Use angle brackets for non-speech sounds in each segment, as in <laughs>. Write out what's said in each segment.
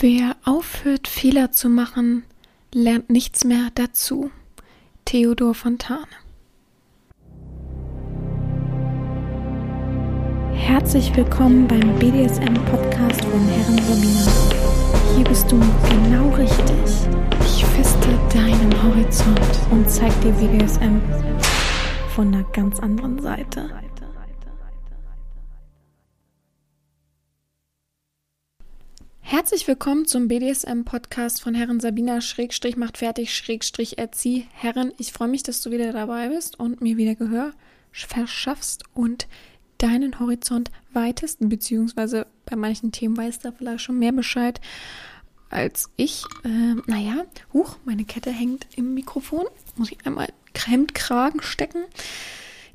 Wer aufhört, Fehler zu machen, lernt nichts mehr dazu. Theodor Fontane. Herzlich willkommen beim BDSM-Podcast von Herren Sabina. Hier bist du genau richtig. Ich feste deinen Horizont und zeig dir BDSM von einer ganz anderen Seite. Herzlich willkommen zum BDSM-Podcast von Herren Sabina Schrägstrich macht fertig Schrägstrich erzieh. Herren, ich freue mich, dass du wieder dabei bist und mir wieder Gehör verschaffst und deinen Horizont weitest, beziehungsweise bei manchen Themen weißt du vielleicht schon mehr Bescheid als ich. Äh, naja, huch, meine Kette hängt im Mikrofon. Muss ich einmal Hemdkragen stecken.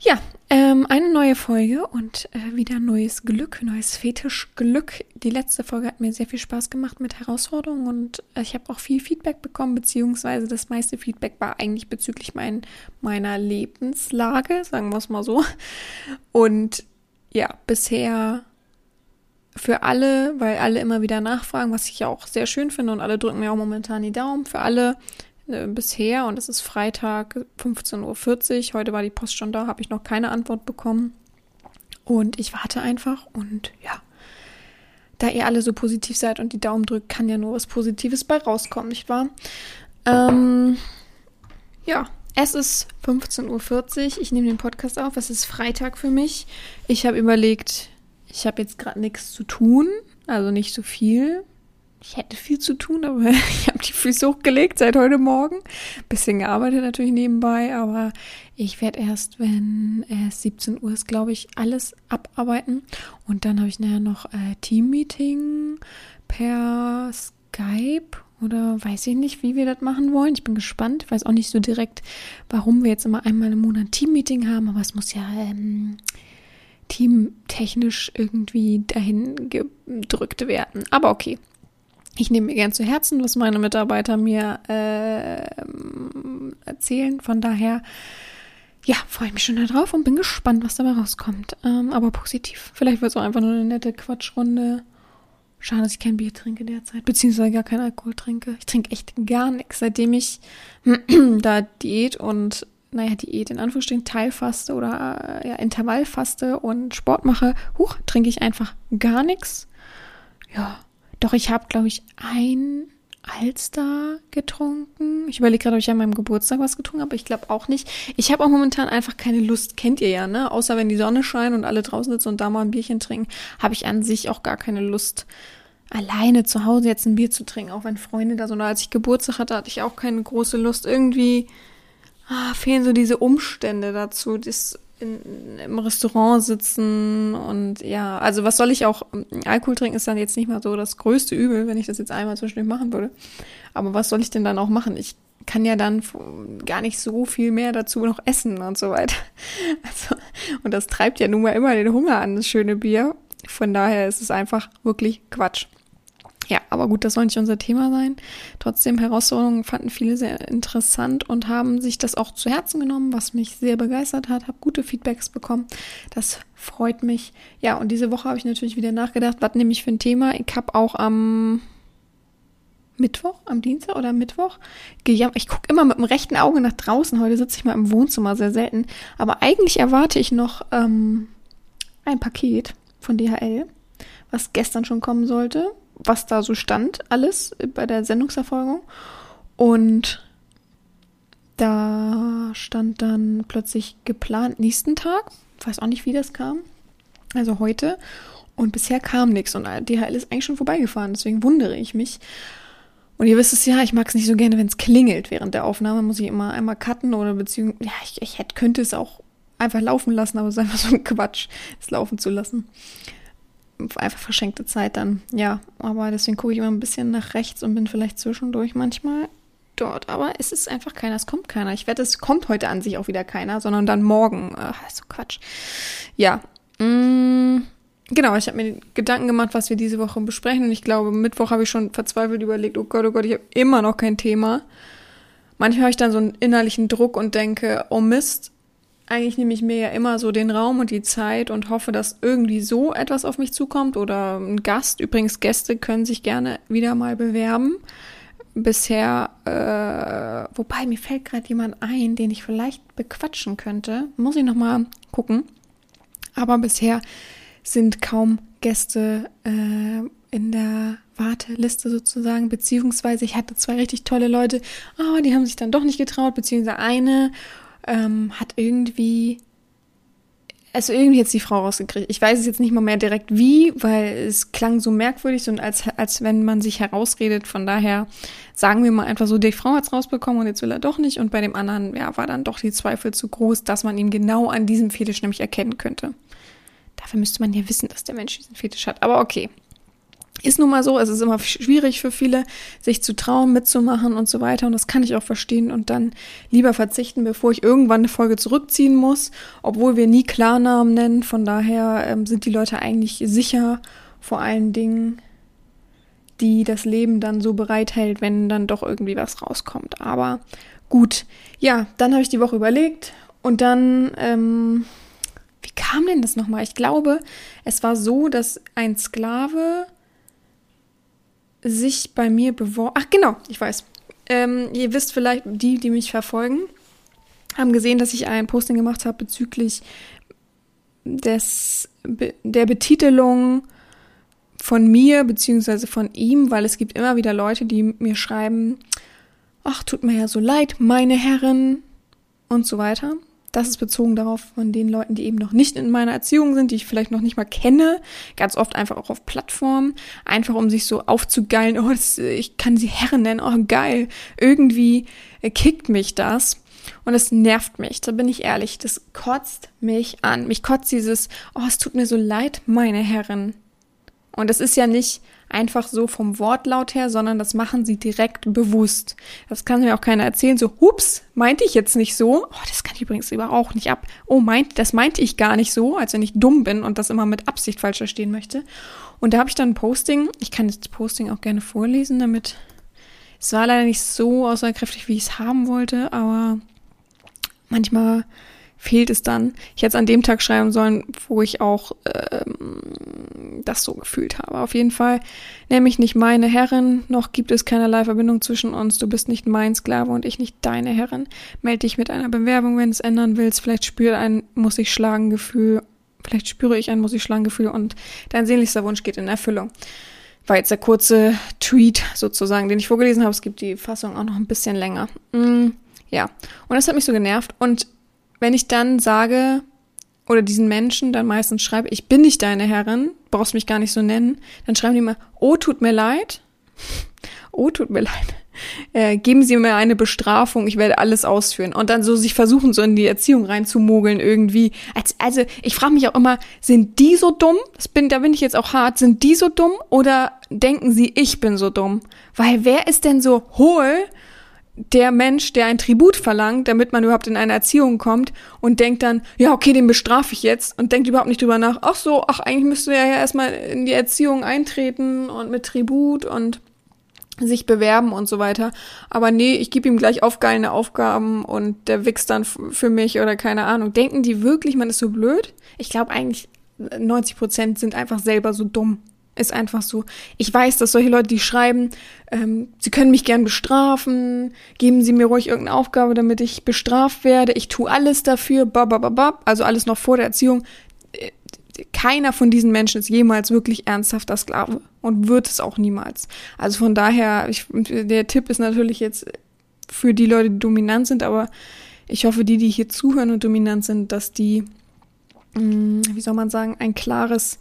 Ja, ähm, eine neue Folge und äh, wieder neues Glück, neues Fetischglück. Die letzte Folge hat mir sehr viel Spaß gemacht mit Herausforderungen und äh, ich habe auch viel Feedback bekommen, beziehungsweise das meiste Feedback war eigentlich bezüglich mein, meiner Lebenslage, sagen wir es mal so. Und ja, bisher für alle, weil alle immer wieder nachfragen, was ich ja auch sehr schön finde und alle drücken mir auch momentan die Daumen. Für alle äh, bisher und es ist Freitag 15.40 Uhr. Heute war die Post schon da, habe ich noch keine Antwort bekommen. Und ich warte einfach und ja, da ihr alle so positiv seid und die Daumen drückt, kann ja nur was Positives bei rauskommen, nicht wahr? Ähm, ja, es ist 15.40 Uhr. Ich nehme den Podcast auf. Es ist Freitag für mich. Ich habe überlegt, ich habe jetzt gerade nichts zu tun, also nicht so viel ich hätte viel zu tun, aber <laughs> ich habe die Füße hochgelegt seit heute Morgen. Bisschen gearbeitet natürlich nebenbei, aber ich werde erst, wenn es 17 Uhr ist, glaube ich, alles abarbeiten. Und dann habe ich nachher noch äh, Teammeeting per Skype oder weiß ich nicht, wie wir das machen wollen. Ich bin gespannt. Ich weiß auch nicht so direkt, warum wir jetzt immer einmal im Monat Teammeeting haben, aber es muss ja ähm, teamtechnisch irgendwie dahin gedrückt werden. Aber okay ich nehme mir gern zu Herzen, was meine Mitarbeiter mir äh, erzählen. Von daher, ja, freue ich mich schon darauf und bin gespannt, was dabei rauskommt. Ähm, aber positiv. Vielleicht wird es auch einfach nur eine nette Quatschrunde. Schade, dass ich kein Bier trinke derzeit, beziehungsweise gar keinen Alkohol trinke. Ich trinke echt gar nichts, seitdem ich <clears throat> da Diät und, naja, Diät in Anführungsstrichen Teilfaste oder äh, ja, Intervallfaste und Sport mache. Huch, trinke ich einfach gar nichts. Ja, doch ich habe, glaube ich, ein Alster getrunken. Ich überlege gerade, ob ich an meinem Geburtstag was getrunken habe, aber ich glaube auch nicht. Ich habe auch momentan einfach keine Lust, kennt ihr ja, ne? Außer wenn die Sonne scheint und alle draußen sitzen und da mal ein Bierchen trinken, habe ich an sich auch gar keine Lust, alleine zu Hause jetzt ein Bier zu trinken, auch wenn Freunde da so, als ich Geburtstag hatte, hatte ich auch keine große Lust. Irgendwie ah, fehlen so diese Umstände dazu, das in, im Restaurant sitzen und ja, also was soll ich auch, Alkohol trinken ist dann jetzt nicht mal so das größte Übel, wenn ich das jetzt einmal zwischendurch machen würde. Aber was soll ich denn dann auch machen? Ich kann ja dann gar nicht so viel mehr dazu noch essen und so weiter. <laughs> Also, und das treibt ja nun mal immer den Hunger an, das schöne Bier. Von daher ist es einfach wirklich Quatsch. Ja, aber gut, das soll nicht unser Thema sein. Trotzdem, Herausforderungen fanden viele sehr interessant und haben sich das auch zu Herzen genommen, was mich sehr begeistert hat. Habe gute Feedbacks bekommen. Das freut mich. Ja, und diese Woche habe ich natürlich wieder nachgedacht, was nehme ich für ein Thema. Ich habe auch am Mittwoch, am Dienstag oder Mittwoch gejammert. Ich gucke immer mit dem rechten Auge nach draußen. Heute sitze ich mal im Wohnzimmer, sehr selten. Aber eigentlich erwarte ich noch ähm, ein Paket von DHL, was gestern schon kommen sollte was da so stand, alles bei der Sendungserfolgung. Und da stand dann plötzlich geplant nächsten Tag. Ich weiß auch nicht, wie das kam. Also heute. Und bisher kam nichts. Und DHL ist eigentlich schon vorbeigefahren. Deswegen wundere ich mich. Und ihr wisst es ja, ich mag es nicht so gerne, wenn es klingelt während der Aufnahme. Muss ich immer einmal cutten oder beziehungsweise, ja, ich, ich hätte, könnte es auch einfach laufen lassen, aber es ist einfach so ein Quatsch, es laufen zu lassen einfach verschenkte Zeit dann. Ja, aber deswegen gucke ich immer ein bisschen nach rechts und bin vielleicht zwischendurch manchmal dort. Aber es ist einfach keiner, es kommt keiner. Ich wette, es kommt heute an sich auch wieder keiner, sondern dann morgen. Ach, so Quatsch. Ja. Mm, genau, ich habe mir Gedanken gemacht, was wir diese Woche besprechen. Und ich glaube, Mittwoch habe ich schon verzweifelt überlegt, oh Gott, oh Gott, ich habe immer noch kein Thema. Manchmal habe ich dann so einen innerlichen Druck und denke, oh Mist, eigentlich nehme ich mir ja immer so den Raum und die Zeit und hoffe, dass irgendwie so etwas auf mich zukommt oder ein Gast. Übrigens, Gäste können sich gerne wieder mal bewerben. Bisher, äh, wobei mir fällt gerade jemand ein, den ich vielleicht bequatschen könnte. Muss ich noch mal gucken. Aber bisher sind kaum Gäste äh, in der Warteliste sozusagen, beziehungsweise ich hatte zwei richtig tolle Leute, aber oh, die haben sich dann doch nicht getraut, beziehungsweise eine ähm, hat irgendwie, also irgendwie jetzt die Frau rausgekriegt. Ich weiß es jetzt nicht mal mehr direkt wie, weil es klang so merkwürdig und als, als wenn man sich herausredet. Von daher sagen wir mal einfach so, die Frau hat es rausbekommen und jetzt will er doch nicht. Und bei dem anderen, ja, war dann doch die Zweifel zu groß, dass man ihn genau an diesem Fetisch nämlich erkennen könnte. Dafür müsste man ja wissen, dass der Mensch diesen Fetisch hat. Aber okay, ist nun mal so, es ist immer schwierig für viele, sich zu trauen, mitzumachen und so weiter. Und das kann ich auch verstehen und dann lieber verzichten, bevor ich irgendwann eine Folge zurückziehen muss, obwohl wir nie Klarnamen nennen. Von daher ähm, sind die Leute eigentlich sicher, vor allen Dingen, die das Leben dann so bereithält, wenn dann doch irgendwie was rauskommt. Aber gut, ja, dann habe ich die Woche überlegt und dann, ähm, wie kam denn das nochmal? Ich glaube, es war so, dass ein Sklave sich bei mir beworben. Ach, genau, ich weiß. Ähm, ihr wisst vielleicht, die, die mich verfolgen, haben gesehen, dass ich ein Posting gemacht habe bezüglich des, der Betitelung von mir beziehungsweise von ihm, weil es gibt immer wieder Leute, die mir schreiben, ach, tut mir ja so leid, meine Herren und so weiter. Das ist bezogen darauf von den Leuten, die eben noch nicht in meiner Erziehung sind, die ich vielleicht noch nicht mal kenne. Ganz oft einfach auch auf Plattformen. Einfach um sich so aufzugeilen. Oh, das, ich kann sie Herren nennen. Oh, geil. Irgendwie kickt mich das. Und es nervt mich, da bin ich ehrlich. Das kotzt mich an. Mich kotzt dieses, oh, es tut mir so leid, meine Herren. Und das ist ja nicht einfach so vom Wortlaut her, sondern das machen sie direkt bewusst. Das kann mir auch keiner erzählen, so, hups, meinte ich jetzt nicht so. Oh, das kann ich übrigens überhaupt auch nicht ab. Oh, meint, das meinte ich gar nicht so, als wenn ich dumm bin und das immer mit Absicht falsch verstehen möchte. Und da habe ich dann ein Posting, ich kann das Posting auch gerne vorlesen, damit es war leider nicht so aussagekräftig, wie ich es haben wollte, aber manchmal fehlt es dann. Ich hätte es an dem Tag schreiben sollen, wo ich auch ähm, das so gefühlt habe. Auf jeden Fall nämlich nicht meine Herrin, noch gibt es keinerlei Verbindung zwischen uns. Du bist nicht mein Sklave und ich nicht deine Herrin. Meld dich mit einer Bewerbung, wenn du es ändern willst. Vielleicht spüre ein muss ich schlagen Gefühl. Vielleicht spüre ich ein muss ich schlagen Gefühl und dein sehnlichster Wunsch geht in Erfüllung. War jetzt der kurze Tweet sozusagen, den ich vorgelesen habe. Es gibt die Fassung auch noch ein bisschen länger. Mm, ja, und das hat mich so genervt. Und wenn ich dann sage, oder diesen Menschen dann meistens schreibe, ich bin nicht deine Herrin, brauchst mich gar nicht so nennen, dann schreiben die immer, oh, tut mir leid. <laughs> oh, tut mir leid. Äh, geben Sie mir eine Bestrafung, ich werde alles ausführen. Und dann so sich versuchen, so in die Erziehung reinzumogeln irgendwie. Als, also ich frage mich auch immer, sind die so dumm? Das bin, da bin ich jetzt auch hart. Sind die so dumm oder denken sie, ich bin so dumm? Weil wer ist denn so hohl der Mensch, der ein Tribut verlangt, damit man überhaupt in eine Erziehung kommt und denkt dann, ja, okay, den bestrafe ich jetzt und denkt überhaupt nicht drüber nach, ach so, ach, eigentlich müsste er ja erstmal in die Erziehung eintreten und mit Tribut und sich bewerben und so weiter. Aber nee, ich gebe ihm gleich aufgeilende Aufgaben und der wächst dann für mich oder keine Ahnung. Denken die wirklich, man ist so blöd? Ich glaube eigentlich 90 Prozent sind einfach selber so dumm. Ist einfach so. Ich weiß, dass solche Leute, die schreiben, ähm, sie können mich gern bestrafen, geben sie mir ruhig irgendeine Aufgabe, damit ich bestraft werde. Ich tue alles dafür, babababab, also alles noch vor der Erziehung. Äh, keiner von diesen Menschen ist jemals wirklich ernsthafter Sklave und wird es auch niemals. Also von daher, ich, der Tipp ist natürlich jetzt für die Leute, die dominant sind, aber ich hoffe, die, die hier zuhören und dominant sind, dass die, mh, mm, wie soll man sagen, ein klares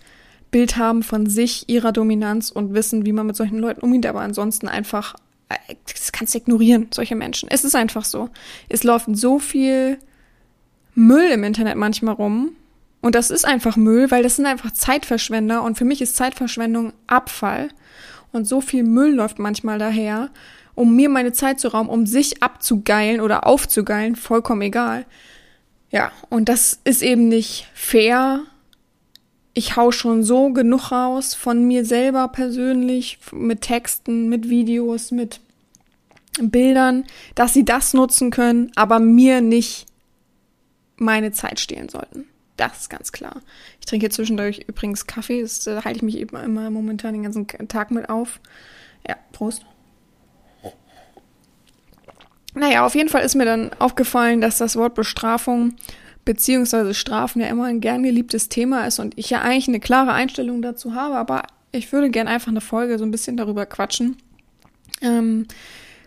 Bild haben von sich, ihrer Dominanz und wissen, wie man mit solchen Leuten umgeht, aber ansonsten einfach, äh, das kannst du ignorieren, solche Menschen. Es ist einfach so. Es läuft so viel Müll im Internet manchmal rum. Und das ist einfach Müll, weil das sind einfach Zeitverschwender. Und für mich ist Zeitverschwendung Abfall. Und so viel Müll läuft manchmal daher, um mir meine Zeit zu rauben, um sich abzugeilen oder aufzugeilen, vollkommen egal. Ja, und das ist eben nicht fair ich hau schon so genug raus von mir selber persönlich, mit Texten, mit Videos, mit Bildern, dass sie das nutzen können, aber mir nicht meine Zeit stehlen sollten. Das ist ganz klar. Ich trinke zwischendurch übrigens Kaffee. Das äh, halte ich mich eben immer momentan den ganzen Tag mit auf. Ja, Prost. Naja, auf jeden Fall ist mir dann aufgefallen, dass das Wort Bestrafung beziehungsweise Strafen ja immer ein gern geliebtes Thema ist und ich ja eigentlich eine klare Einstellung dazu habe, aber ich würde gern einfach eine Folge so ein bisschen darüber quatschen. Ähm,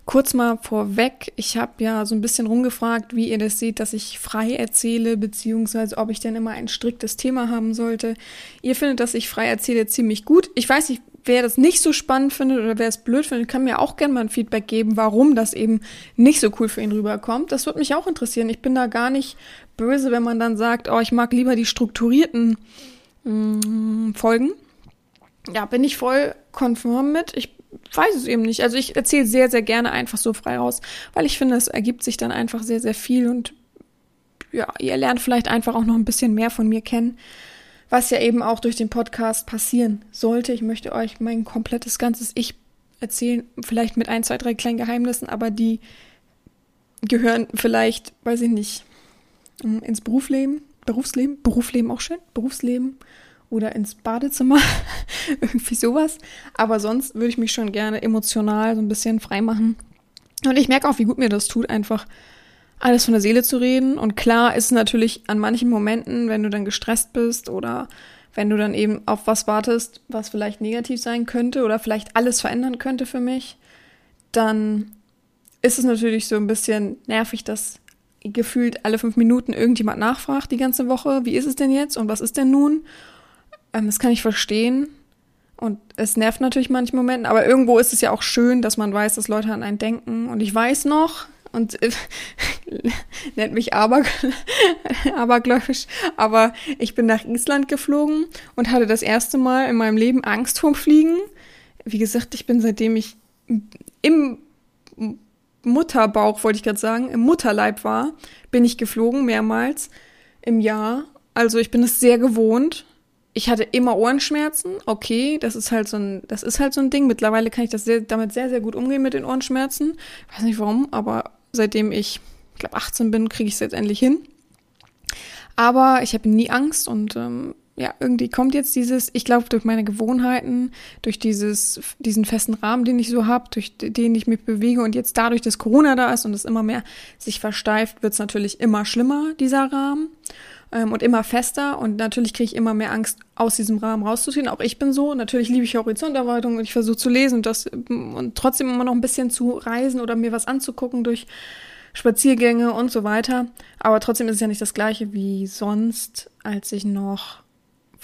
kurz mal vorweg, ich habe ja so ein bisschen rumgefragt, wie ihr das seht, dass ich frei erzähle, beziehungsweise ob ich denn immer ein striktes Thema haben sollte. Ihr findet, dass ich frei erzähle, ziemlich gut. Ich weiß nicht, wer das nicht so spannend findet oder wer es blöd findet, kann mir auch gerne mal ein Feedback geben, warum das eben nicht so cool für ihn rüberkommt. Das würde mich auch interessieren. Ich bin da gar nicht böse, wenn man dann sagt, oh, ich mag lieber die strukturierten mh, mm, Folgen. Ja, bin ich voll konform mit. Ich weiß es eben nicht. Also ich erzähle sehr, sehr gerne einfach so frei raus, weil ich finde, es ergibt sich dann einfach sehr, sehr viel und ja, ihr lernt vielleicht einfach auch noch ein bisschen mehr von mir kennen was ja eben auch durch den Podcast passieren sollte. Ich möchte euch mein komplettes ganzes Ich erzählen, vielleicht mit ein, zwei, drei kleinen Geheimnissen, aber die gehören vielleicht, weiß ich nicht, ins Berufsleben, Berufsleben, Berufsleben auch schön, Berufsleben oder ins Badezimmer, <laughs> irgendwie sowas. Aber sonst würde ich mich schon gerne emotional so ein bisschen frei machen. Und ich merke auch, wie gut mir das tut, einfach alles von der Seele zu reden. Und klar ist natürlich an manchen Momenten, wenn du dann gestresst bist oder wenn du dann eben auf was wartest, was vielleicht negativ sein könnte oder vielleicht alles verändern könnte für mich, dann ist es natürlich so ein bisschen nervig, dass gefühlt alle fünf Minuten irgendjemand nachfragt die ganze Woche, wie ist es denn jetzt und was ist denn nun? Ähm, das kann ich verstehen. Und es nervt natürlich manche Momenten, aber irgendwo ist es ja auch schön, dass man weiß, dass Leute an einen denken. Und ich weiß noch, und äh, <laughs> nennt mich aber, <laughs> abergläubisch, aber ich bin nach Island geflogen und hatte das erste Mal in meinem Leben Angst vorm Fliegen. Wie gesagt, ich bin seitdem ich im Mutterbauch, wollte ich gerade sagen, im Mutterleib war, bin ich geflogen mehrmals im Jahr. Also ich bin es sehr gewohnt. Ich hatte immer Ohrenschmerzen. Okay, das ist halt so ein, das ist halt so ein Ding. Mittlerweile kann ich das sehr, damit sehr, sehr gut umgehen mit den Ohrenschmerzen. weiß nicht warum, aber seitdem ich, ich glaube, 18 bin, kriege ich es jetzt endlich hin. Aber ich habe nie Angst und ähm, ja, irgendwie kommt jetzt dieses, ich glaube, durch meine Gewohnheiten, durch dieses, diesen festen Rahmen, den ich so habe, durch den ich mich bewege und jetzt dadurch, dass Corona da ist und es immer mehr sich versteift, wird es natürlich immer schlimmer, dieser Rahmen ähm, und immer fester und natürlich kriege ich immer mehr Angst, aus diesem Rahmen rauszuziehen. Auch ich bin so. Natürlich liebe ich Horizonterweiterung und ich versuche zu lesen und das und trotzdem immer noch ein bisschen zu reisen oder mir was anzugucken durch Spaziergänge und so weiter. Aber trotzdem ist es ja nicht das gleiche wie sonst, als ich noch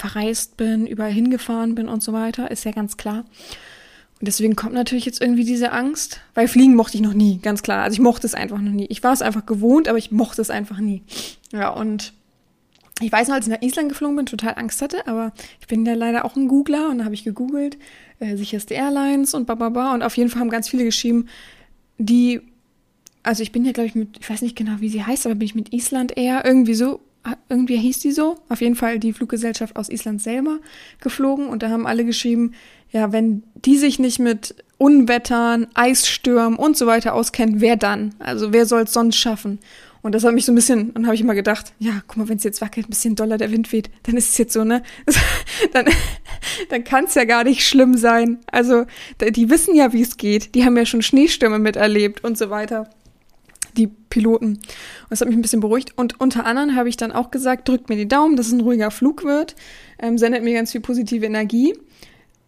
verreist bin, überall hingefahren bin und so weiter, ist ja ganz klar. Und deswegen kommt natürlich jetzt irgendwie diese Angst, weil Fliegen mochte ich noch nie, ganz klar. Also ich mochte es einfach noch nie. Ich war es einfach gewohnt, aber ich mochte es einfach nie. Ja, und ich weiß noch, als ich nach Island geflogen bin, total Angst hatte, aber ich bin ja leider auch ein Googler und da habe ich gegoogelt, äh, sicherste Airlines und bababa und auf jeden Fall haben ganz viele geschrieben, die, also ich bin ja glaube ich mit, ich weiß nicht genau, wie sie heißt, aber bin ich mit Island Air irgendwie so, irgendwie hieß die so, auf jeden Fall die Fluggesellschaft aus Island selber geflogen und da haben alle geschrieben, ja, wenn die sich nicht mit Unwettern, Eisstürmen und so weiter auskennt, wer dann? Also wer soll es sonst schaffen? Und das hat mich so ein bisschen, dann habe ich immer gedacht, ja, guck mal, wenn es jetzt wackelt, ein bisschen doller der Wind weht, dann ist es jetzt so, ne? <laughs> dann dann kann es ja gar nicht schlimm sein. Also, die wissen ja, wie es geht. Die haben ja schon Schneestürme miterlebt und so weiter. Die Piloten. Und das hat mich ein bisschen beruhigt. Und unter anderem habe ich dann auch gesagt, drückt mir die Daumen, dass es ein ruhiger Flug wird, ähm, sendet mir ganz viel positive Energie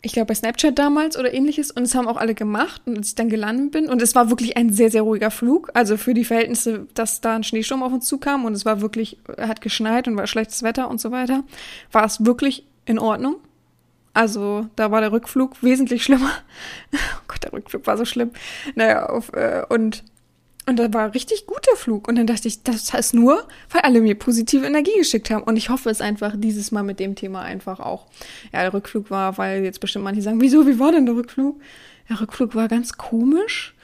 ich glaube bei Snapchat damals oder ähnliches und es haben auch alle gemacht und als ich dann gelandet bin und es war wirklich ein sehr, sehr ruhiger Flug, also für die Verhältnisse, dass da ein Schneesturm auf uns zukam und es war wirklich, hat geschneit und war schlechtes Wetter und so weiter, war es wirklich in Ordnung. Also da war der Rückflug wesentlich schlimmer. <laughs> Oh Gott, der Rückflug war so schlimm. Naja, auf, äh, und und da war richtig guter Flug. Und dann dachte ich, das heißt nur, weil alle mir positive Energie geschickt haben. Und ich hoffe es einfach dieses Mal mit dem Thema einfach auch. Ja, der Rückflug war, weil jetzt bestimmt manche sagen, wieso, wie war denn der Rückflug? Der Rückflug war ganz komisch.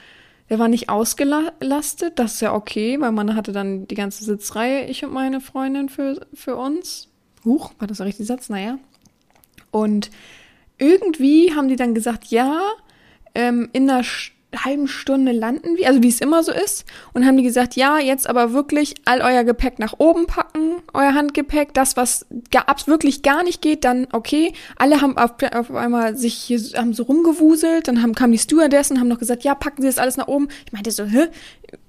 Der war nicht ausgelastet. Das ist ja okay, weil man hatte dann die ganze Sitzreihe, ich und meine Freundin für, für uns. Huch, war das der richtige Satz? Naja. Und irgendwie haben die dann gesagt, ja, ähm, in der St halben Stunde landen wir, also wie es immer so ist. Und haben die gesagt, ja, jetzt aber wirklich all euer Gepäck nach oben packen, euer Handgepäck, das, was gar, wirklich gar nicht geht, dann okay. Alle haben auf, auf einmal sich hier, haben so rumgewuselt, dann haben, kamen die Stewardessen, haben noch gesagt, ja, packen Sie das alles nach oben. Ich meinte so, hä,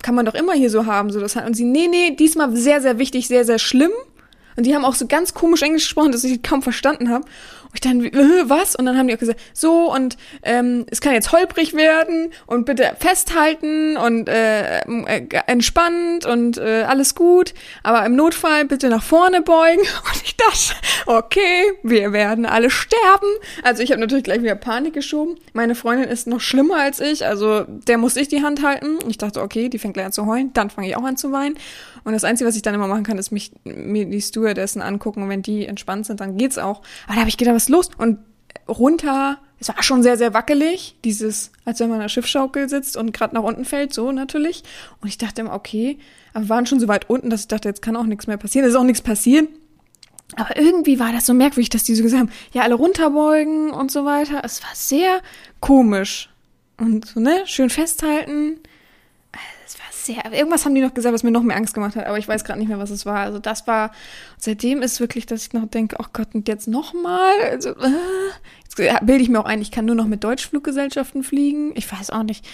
kann man doch immer hier so haben, so das Und sie, nee, nee, diesmal sehr, sehr wichtig, sehr, sehr schlimm. Und die haben auch so ganz komisch Englisch gesprochen, dass ich kaum verstanden habe. Und ich dann, äh, was? Und dann haben die auch gesagt, so und ähm, es kann jetzt holprig werden und bitte festhalten und äh, äh, entspannt und äh, alles gut, aber im Notfall bitte nach vorne beugen. <laughs> Und ich dachte, okay, wir werden alle sterben. Also ich habe natürlich gleich wieder Panik geschoben. Meine Freundin ist noch schlimmer als ich, also der muss ich die Hand halten. Ich dachte, okay, die fängt gleich an zu heulen, dann fange ich auch an zu weinen. Und das Einzige, was ich dann immer machen kann, ist mich mir die Stewardessen angucken und wenn die entspannt sind, dann geht's auch. Aber da habe ich gedacht, was ist los? Und runter, es war schon sehr, sehr wackelig, dieses, als wenn man in einer Schiffschaukel sitzt und gerade nach unten fällt, so natürlich. Und ich dachte immer, okay, aber wir waren schon so weit unten, dass ich dachte, jetzt kann auch nichts mehr passieren. Es ist auch nichts passiert. Aber irgendwie war das so merkwürdig, dass die so gesagt haben, ja, alle runterbeugen und so weiter. Es war sehr komisch. Und so, ne, schön festhalten sehr, irgendwas haben die noch gesagt, was mir noch mehr Angst gemacht hat, aber ich weiß gerade nicht mehr, was es war. Also das war, seitdem ist wirklich, dass ich noch denke, oh Gott, und jetzt nochmal? Also, äh, jetzt bilde ich mir auch ein, ich kann nur noch mit Deutschfluggesellschaften fliegen. Ich weiß auch nicht.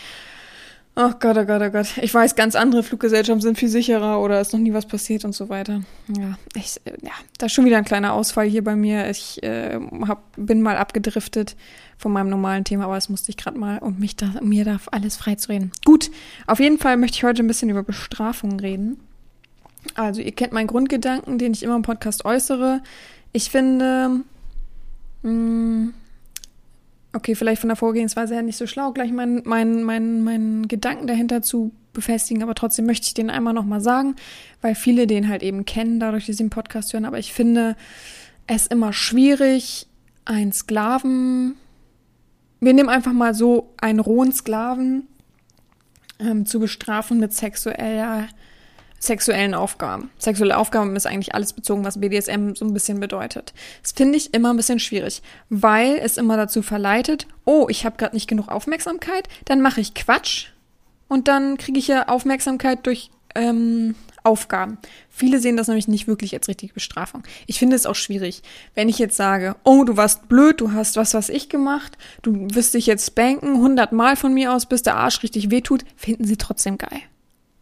Oh Gott, oh Gott, oh Gott. Ich weiß, ganz andere Fluggesellschaften sind viel sicherer oder ist noch nie was passiert und so weiter. Ja, ich, ja, da ist schon wieder ein kleiner Ausfall hier bei mir. Ich äh, hab, bin mal abgedriftet von meinem normalen Thema, aber das musste ich gerade mal, um mich da, mir darf alles frei zu reden. Gut, auf jeden Fall möchte ich heute ein bisschen über Bestrafung reden. Also, ihr kennt meinen Grundgedanken, den ich immer im Podcast äußere. Ich finde, mh, mm, okay, vielleicht von der Vorgehensweise her nicht so schlau, gleich meinen mein, mein, mein Gedanken dahinter zu befestigen, aber trotzdem möchte ich den einmal nochmal sagen, weil viele den halt eben kennen, dadurch, dass sie den Podcast hören. Aber ich finde es immer schwierig, einen Sklaven wir nehmen einfach mal so einen rohen Sklaven ähm, zu bestrafen mit sexueller, sexuellen Aufgaben. Sexuelle Aufgaben ist eigentlich alles bezogen, was BDSM so ein bisschen bedeutet. Das finde ich immer ein bisschen schwierig, weil es immer dazu verleitet, oh, ich habe gerade nicht genug Aufmerksamkeit, dann mache ich Quatsch und dann kriege ich ja Aufmerksamkeit durch ähm, Aufgaben. Viele sehen das nämlich nicht wirklich als richtige Bestrafung. Ich finde es auch schwierig, wenn ich jetzt sage, oh, du warst blöd, du hast was, was ich gemacht, du wirst dich jetzt spanken, hundertmal von mir aus, bis der Arsch richtig wehtut, finden sie trotzdem geil.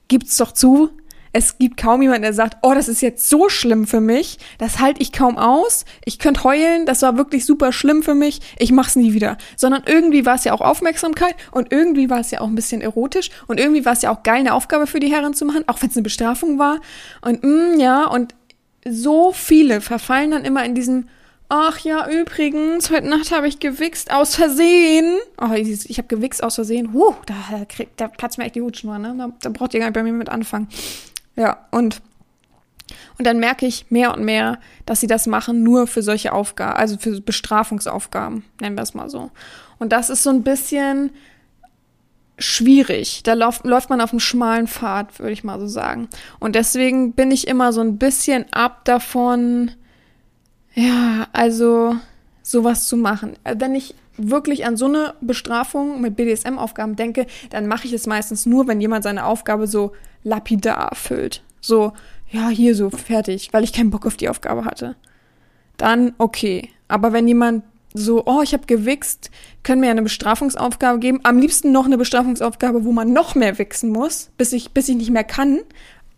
Gibt's doch zu, es gibt kaum jemanden, der sagt, oh, das ist jetzt so schlimm für mich, das halte ich kaum aus, ich könnte heulen, das war wirklich super schlimm für mich, ich mach's nie wieder. Sondern irgendwie war es ja auch Aufmerksamkeit und irgendwie war es ja auch ein bisschen erotisch und irgendwie war es ja auch geil, eine Aufgabe für die Herren zu machen, auch wenn es eine Bestrafung war. Und mm, ja, und so viele verfallen dann immer in diesem, Ach ja, übrigens, heute Nacht habe ich gewichst aus Versehen. Oh, ich, ich habe gewichst aus Versehen. Huh, da, kriegt, da platzt mir echt die Hutschnur, ne? Da, da braucht ihr gar nicht bei mir mit anfangen. Ja, und und dann merke ich mehr und mehr, dass sie das machen nur für solche Aufgaben, also für Bestrafungsaufgaben, nennen wir es mal so. Und das ist so ein bisschen schwierig. Da läuft, läuft man auf einem schmalen Pfad, würde ich mal so sagen. Und deswegen bin ich immer so ein bisschen ab davon, ja, also sowas zu machen. Wenn ich wirklich an so eine Bestrafung mit BDSM-Aufgaben denke, dann mache ich es meistens nur, wenn jemand seine Aufgabe so lapidar erfüllt. So, ja, hier so, fertig, weil ich keinen Bock auf die Aufgabe hatte. Dann okay. Aber wenn jemand so, oh, ich habe gewichst, können mir eine Bestrafungsaufgabe geben. Am liebsten noch eine Bestrafungsaufgabe, wo man noch mehr wichsen muss, bis ich, bis ich nicht mehr kann.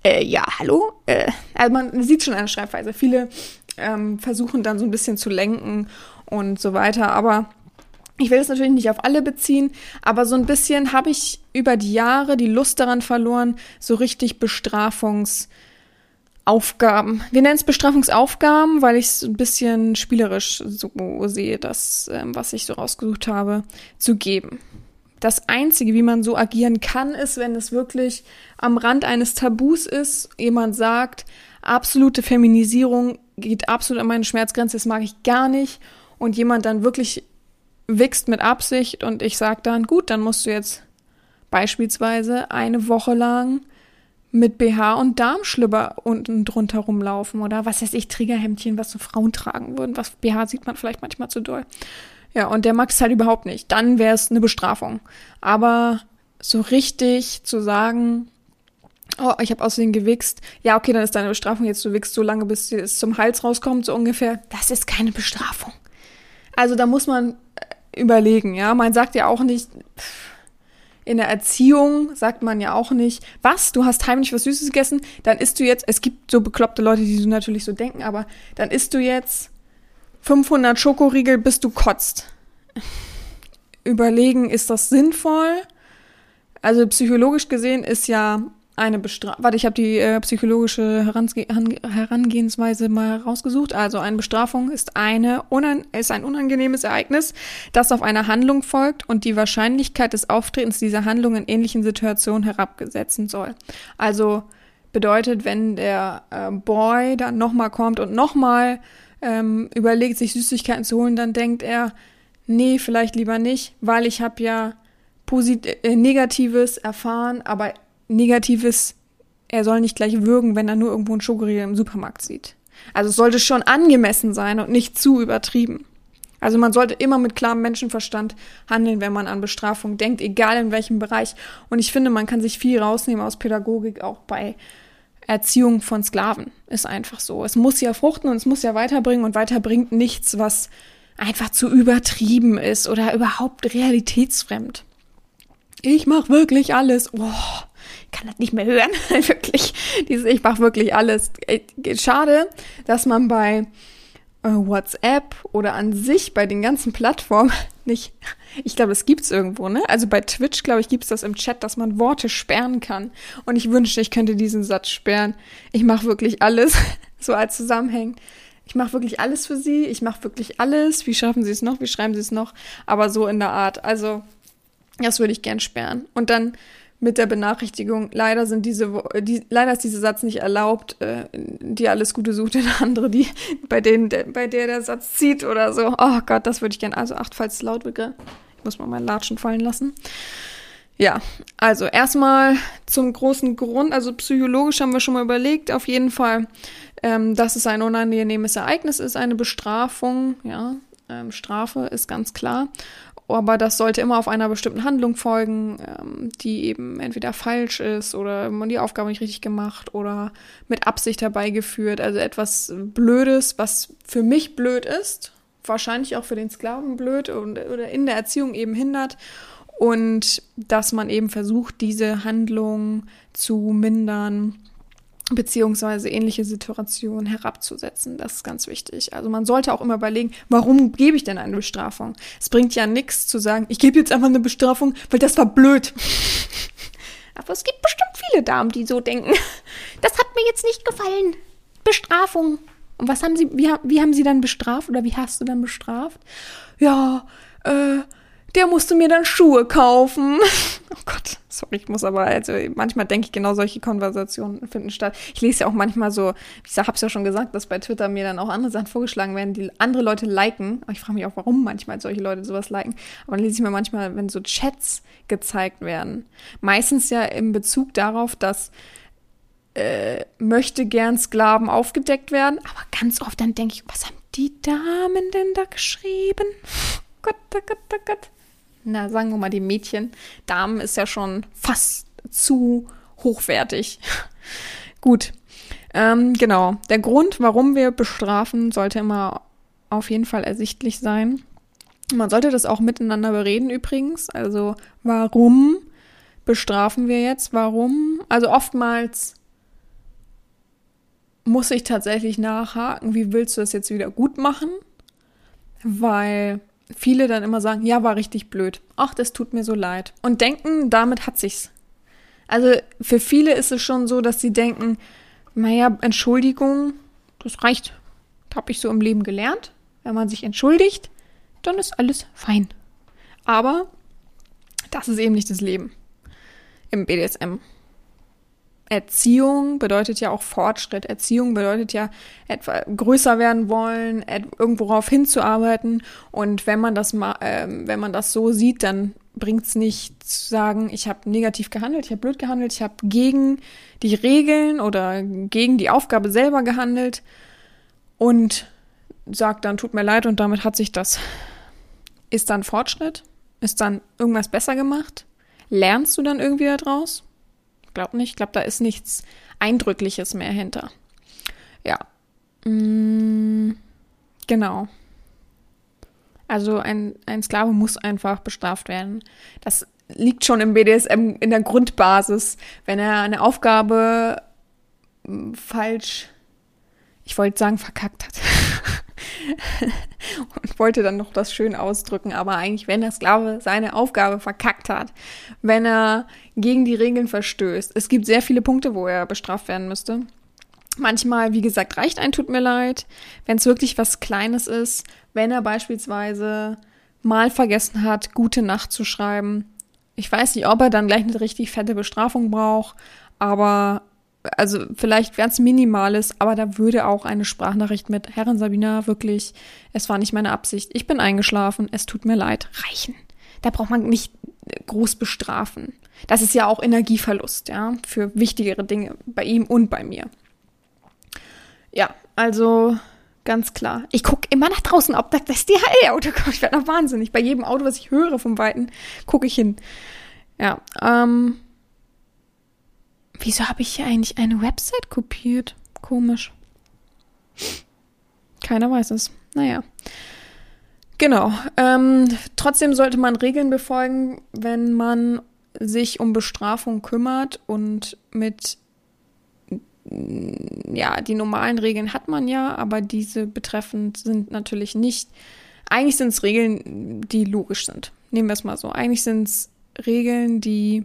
Äh, ja, hallo? Äh, also man sieht schon eine Schreibweise. Viele ähm, versuchen dann so ein bisschen zu lenken und so weiter. Aber ich will es natürlich nicht auf alle beziehen, aber so ein bisschen habe ich über die Jahre die Lust daran verloren, so richtig Bestrafungsaufgaben. Wir nennen es Bestrafungsaufgaben, weil ich es ein bisschen spielerisch so sehe, das, ähm, was ich so rausgesucht habe, zu geben. Das Einzige, wie man so agieren kann, ist, wenn es wirklich am Rand eines Tabus ist, jemand sagt, absolute Feminisierung geht absolut an meine Schmerzgrenze, das mag ich gar nicht, und jemand dann wirklich wichst mit Absicht und ich sag dann, gut, dann musst du jetzt beispielsweise eine Woche lang mit BH und Darmschlipper unten drunter rumlaufen oder was weiß ich, Triggerhemdchen, was so Frauen tragen würden. Was BH sieht man vielleicht manchmal zu doll. Ja, und der mag es halt überhaupt nicht. Dann wäre es eine Bestrafung. Aber so richtig zu sagen, oh, ich habe außerdem gewichst. Ja, okay, dann ist deine Bestrafung jetzt, du wichst so lange, bis es zum Hals rauskommt, so ungefähr. Das ist keine Bestrafung. Also da muss man überlegen, ja. Man sagt ja auch nicht, in der Erziehung sagt man ja auch nicht, was, du hast heimlich was Süßes gegessen, dann isst du jetzt, es gibt so bekloppte Leute, die so natürlich so denken, aber dann isst du jetzt 500 Schokoriegel, bis du kotzt. Überlegen, ist das sinnvoll? Also psychologisch gesehen ist ja eine Bestrafung. Warte, ich habe die äh, psychologische Herange Herangehensweise mal rausgesucht. Also eine Bestrafung ist eine ist ein unangenehmes Ereignis, das auf eine Handlung folgt und die Wahrscheinlichkeit des Auftretens dieser Handlung in ähnlichen Situationen herabgesetzen soll. Also bedeutet, wenn der äh, Boy dann nochmal kommt und nochmal ähm, überlegt, sich Süßigkeiten zu holen, dann denkt er, nee, vielleicht lieber nicht, weil ich habe ja Posit äh, Negatives erfahren, aber Negatives, er soll nicht gleich würgen, wenn er nur irgendwo einen Schokoriegel im Supermarkt sieht. Also es sollte schon angemessen sein und nicht zu übertrieben. Also man sollte immer mit klarem Menschenverstand handeln, wenn man an Bestrafung denkt, egal in welchem Bereich. Und ich finde, man kann sich viel rausnehmen aus Pädagogik, auch bei Erziehung von Sklaven. Ist einfach so. Es muss ja fruchten und es muss ja weiterbringen und weiterbringt nichts, was einfach zu übertrieben ist oder überhaupt realitätsfremd. Ich mache wirklich alles. Oh, kann das nicht mehr hören. <laughs> wirklich. Dieses, ich mache wirklich alles. Äh, schade, dass man bei äh, WhatsApp oder an sich bei den ganzen Plattformen <laughs> nicht. Ich glaube, es gibt's irgendwo, ne? Also bei Twitch, glaube ich, gibt's das im Chat, dass man Worte sperren kann. Und ich wünschte, ich könnte diesen Satz sperren. Ich mache wirklich alles, <laughs> so als Zusammenhang. Ich mache wirklich alles für sie. Ich mache wirklich alles. Wie schaffen sie es noch? Wie schreiben sie es noch? Aber so in der Art. Also, das würde ich gern sperren. Und dann mit der Benachrichtigung, leider sind diese, die, leider ist dieser Satz nicht erlaubt, äh, die alles Gute sucht in andere, die, <laughs> bei denen, der, bei der der Satz zieht oder so. Oh Gott, das würde ich gerne. Also acht, falls es laut wird, ich muss mal meinen Latschen fallen lassen. Ja, also erstmal zum großen Grund, also psychologisch haben wir schon mal überlegt, auf jeden Fall, ähm, dass es ein unangenehmes Ereignis ist, eine Bestrafung, ja, ähm, Strafe ist ganz klar aber das sollte immer auf einer bestimmten Handlung folgen, ähm, die eben entweder falsch ist oder man die Aufgabe nicht richtig gemacht oder mit Absicht herbeigeführt. Also etwas Blödes, was für mich blöd ist, wahrscheinlich auch für den Sklaven blöd oder in der Erziehung eben hindert. Und dass man eben versucht, diese Handlung zu mindern beziehungsweise ähnliche Situationen herabzusetzen. Das ist ganz wichtig. Also man sollte auch immer überlegen, warum gebe ich denn eine Bestrafung? Es bringt ja nichts zu sagen, ich gebe jetzt einfach eine Bestrafung, weil das war blöd. <laughs> Aber es gibt bestimmt viele Damen, die so denken. Das hat mir jetzt nicht gefallen. Bestrafung. Und was haben sie, wie, wie haben sie dann bestraft oder wie hast du dann bestraft? Ja, äh, der musste mir dann Schuhe kaufen. <laughs> oh Gott, sorry, ich muss aber, also manchmal denke ich genau solche Konversationen finden statt. Ich lese ja auch manchmal so, ich habe es ja schon gesagt, dass bei Twitter mir dann auch andere Sachen vorgeschlagen werden, die andere Leute liken. Ich frage mich auch, warum manchmal solche Leute sowas liken. Aber dann lese ich mir manchmal, wenn so Chats gezeigt werden. Meistens ja im Bezug darauf, dass äh, möchte gern Sklaven aufgedeckt werden. Aber ganz oft dann denke ich, was haben die Damen denn da geschrieben? <laughs> Gott, oh Gott, oh Gott na, sagen wir mal, die Mädchen. Damen ist ja schon fast zu hochwertig. <laughs> Gut. Ähm, genau. Der Grund, warum wir bestrafen, sollte immer auf jeden Fall ersichtlich sein. Man sollte das auch miteinander bereden übrigens. Also warum bestrafen wir jetzt? Warum? Also oftmals muss ich tatsächlich nachhaken, wie willst du das jetzt wieder gut machen? Weil viele dann immer sagen, ja, war richtig blöd. Ach, das tut mir so leid. Und denken, damit hat sich's. Also für viele ist es schon so, dass sie denken, naja, Entschuldigung, das reicht. Das habe ich so im Leben gelernt. Wenn man sich entschuldigt, dann ist alles fein. Aber das ist eben nicht das Leben im BDSM. Erziehung bedeutet ja auch Fortschritt. Erziehung bedeutet ja etwa größer werden wollen, irgendworauf hinzuarbeiten. Und wenn man das mal, äh, wenn man das so sieht, dann bringt es nicht zu sagen, ich habe negativ gehandelt, ich habe blöd gehandelt, ich habe gegen die Regeln oder gegen die Aufgabe selber gehandelt und sagt dann, tut mir leid und damit hat sich das. Ist dann Fortschritt? Ist dann irgendwas besser gemacht? Lernst du dann irgendwie daraus? Glaub nicht. Ich glaube, da ist nichts Eindrückliches mehr hinter. Ja. Mm, genau. Also ein, ein Sklave muss einfach bestraft werden. Das liegt schon im BDSM in der Grundbasis. Wenn er eine Aufgabe hm, falsch, ich wollte sagen, verkackt hat. <laughs> und wollte dann noch das schön ausdrücken, aber eigentlich, wenn der Sklave seine Aufgabe verkackt hat, wenn er gegen die Regeln verstößt, es gibt sehr viele Punkte, wo er bestraft werden müsste. Manchmal, wie gesagt, reicht ein Tut mir leid, wenn es wirklich was Kleines ist, wenn er beispielsweise mal vergessen hat, gute Nacht zu schreiben. Ich weiß nicht, ob er dann gleich eine richtig fette Bestrafung braucht, aber also vielleicht es Minimales, aber da würde auch eine Sprachnachricht mit Herrin Sabina wirklich, es war nicht meine Absicht, ich bin eingeschlafen, es tut mir leid, reichen. Da braucht man nicht groß bestrafen. Das ist ja auch Energieverlust, ja, für wichtigere Dinge bei ihm und bei mir. Ja, also ganz klar. Ich gucke immer nach draußen, ob das, das DHL-Auto kommt. Ich werde noch wahnsinnig. Bei jedem Auto, was ich höre vom Weiten, gucke ich hin. Ja, ähm. Wieso habe ich hier eigentlich eine Website kopiert? Komisch. Keiner weiß es. Naja. Genau. Ähm, trotzdem sollte man Regeln befolgen, wenn man sich um Bestrafung kümmert und mit ja, die normalen Regeln hat man ja, aber diese betreffend sind natürlich nicht. Eigentlich sind es Regeln, die logisch sind. Nehmen wir es mal so. Eigentlich sind es Regeln, die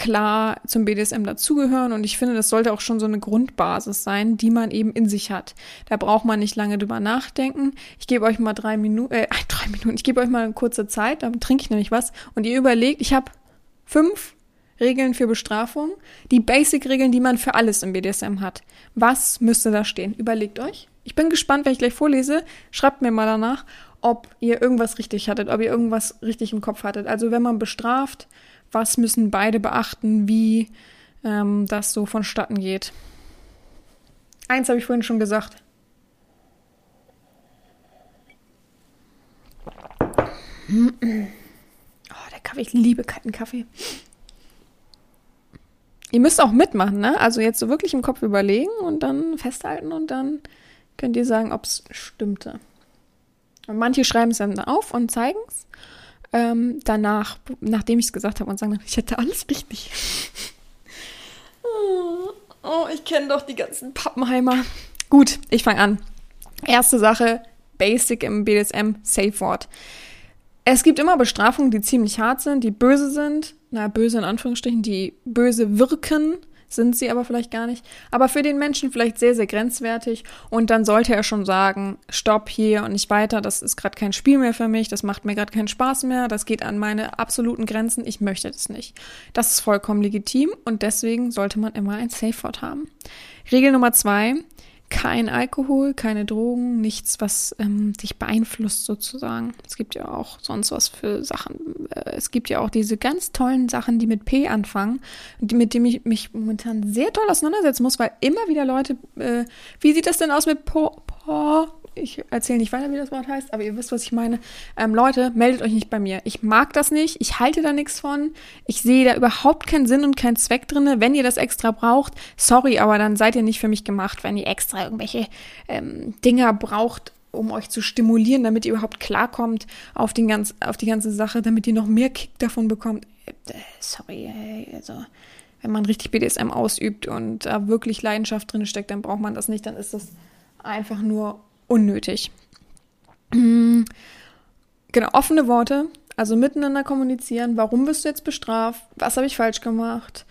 klar zum BDSM dazugehören und ich finde, das sollte auch schon so eine Grundbasis sein, die man eben in sich hat. Da braucht man nicht lange drüber nachdenken. Ich gebe euch mal drei Minuten, äh, <laughs> drei Minuten, ich gebe euch mal eine kurze Zeit, dann trinke ich nämlich was und ihr überlegt, ich habe fünf Regeln für Bestrafung, die Basic-Regeln, die man für alles im BDSM hat. Was müsste da stehen? Überlegt euch. Ich bin gespannt, wenn ich gleich vorlese. Schreibt mir mal danach, ob ihr irgendwas richtig hattet, ob ihr irgendwas richtig im Kopf hattet. Also wenn man bestraft, was müssen beide beachten, wie ähm, das so vonstatten geht. Eins habe ich vorhin schon gesagt. <clears throat> Oh, der Kaffee, ich liebe kalten Kaffee. Ihr müsst auch mitmachen, ne? Also jetzt so wirklich im Kopf überlegen und dann festhalten und dann könnt ihr sagen, ob es stimmte. Und manche schreiben es dann auf und zeigen es. Ähm, danach, nachdem ich es gesagt habe und sagen, ich hätte alles richtig. oh, ich kenne doch die ganzen Pappenheimer. Gut, ich fange an. Erste Sache, Basic im BDSM, Safe Word. Es gibt immer Bestrafungen, die ziemlich hart sind, die böse sind, na, böse in Anführungsstrichen, die böse wirken, sind sie aber vielleicht gar nicht, aber für den Menschen vielleicht sehr, sehr grenzwertig. Und dann sollte er schon sagen, stopp hier und nicht weiter, das ist gerade kein Spiel mehr für mich, das macht mir gerade keinen Spaß mehr, das geht an meine absoluten Grenzen, ich möchte das nicht. Das ist vollkommen legitim und deswegen sollte man immer ein Safe Word haben. Regel Nummer zwei, kein Alkohol, keine Drogen, nichts, was ähm, dich beeinflusst sozusagen. Es gibt ja auch sonst was für Sachen. Äh, es gibt ja auch diese ganz tollen Sachen, die mit P anfangen, die, mit denen ich mich momentan sehr toll auseinandersetzen muss, weil immer wieder Leute, äh, wie sieht das denn aus mit Po, Po ich erzähle nicht weiter, wie das Wort heißt, aber ihr wisst, was ich meine. Ähm, Leute, meldet euch nicht bei mir. Ich mag das nicht. Ich halte da nichts von. Ich sehe da überhaupt keinen Sinn und keinen Zweck drin. Wenn ihr das extra braucht, sorry, aber dann seid ihr nicht für mich gemacht, wenn ihr extra irgendwelche ähm, Dinger braucht, um euch zu stimulieren, damit ihr überhaupt klarkommt auf, den ganz, auf die ganze Sache, damit ihr noch mehr Kick davon bekommt. Äh, sorry, also wenn man richtig BDSM ausübt und da wirklich Leidenschaft drin steckt, dann braucht man das nicht, dann ist das einfach nur unnötig. Mm, genau, offene Worte, also miteinander kommunizieren. Warum bist du jetzt bestraft? Was habe ich falsch gemacht?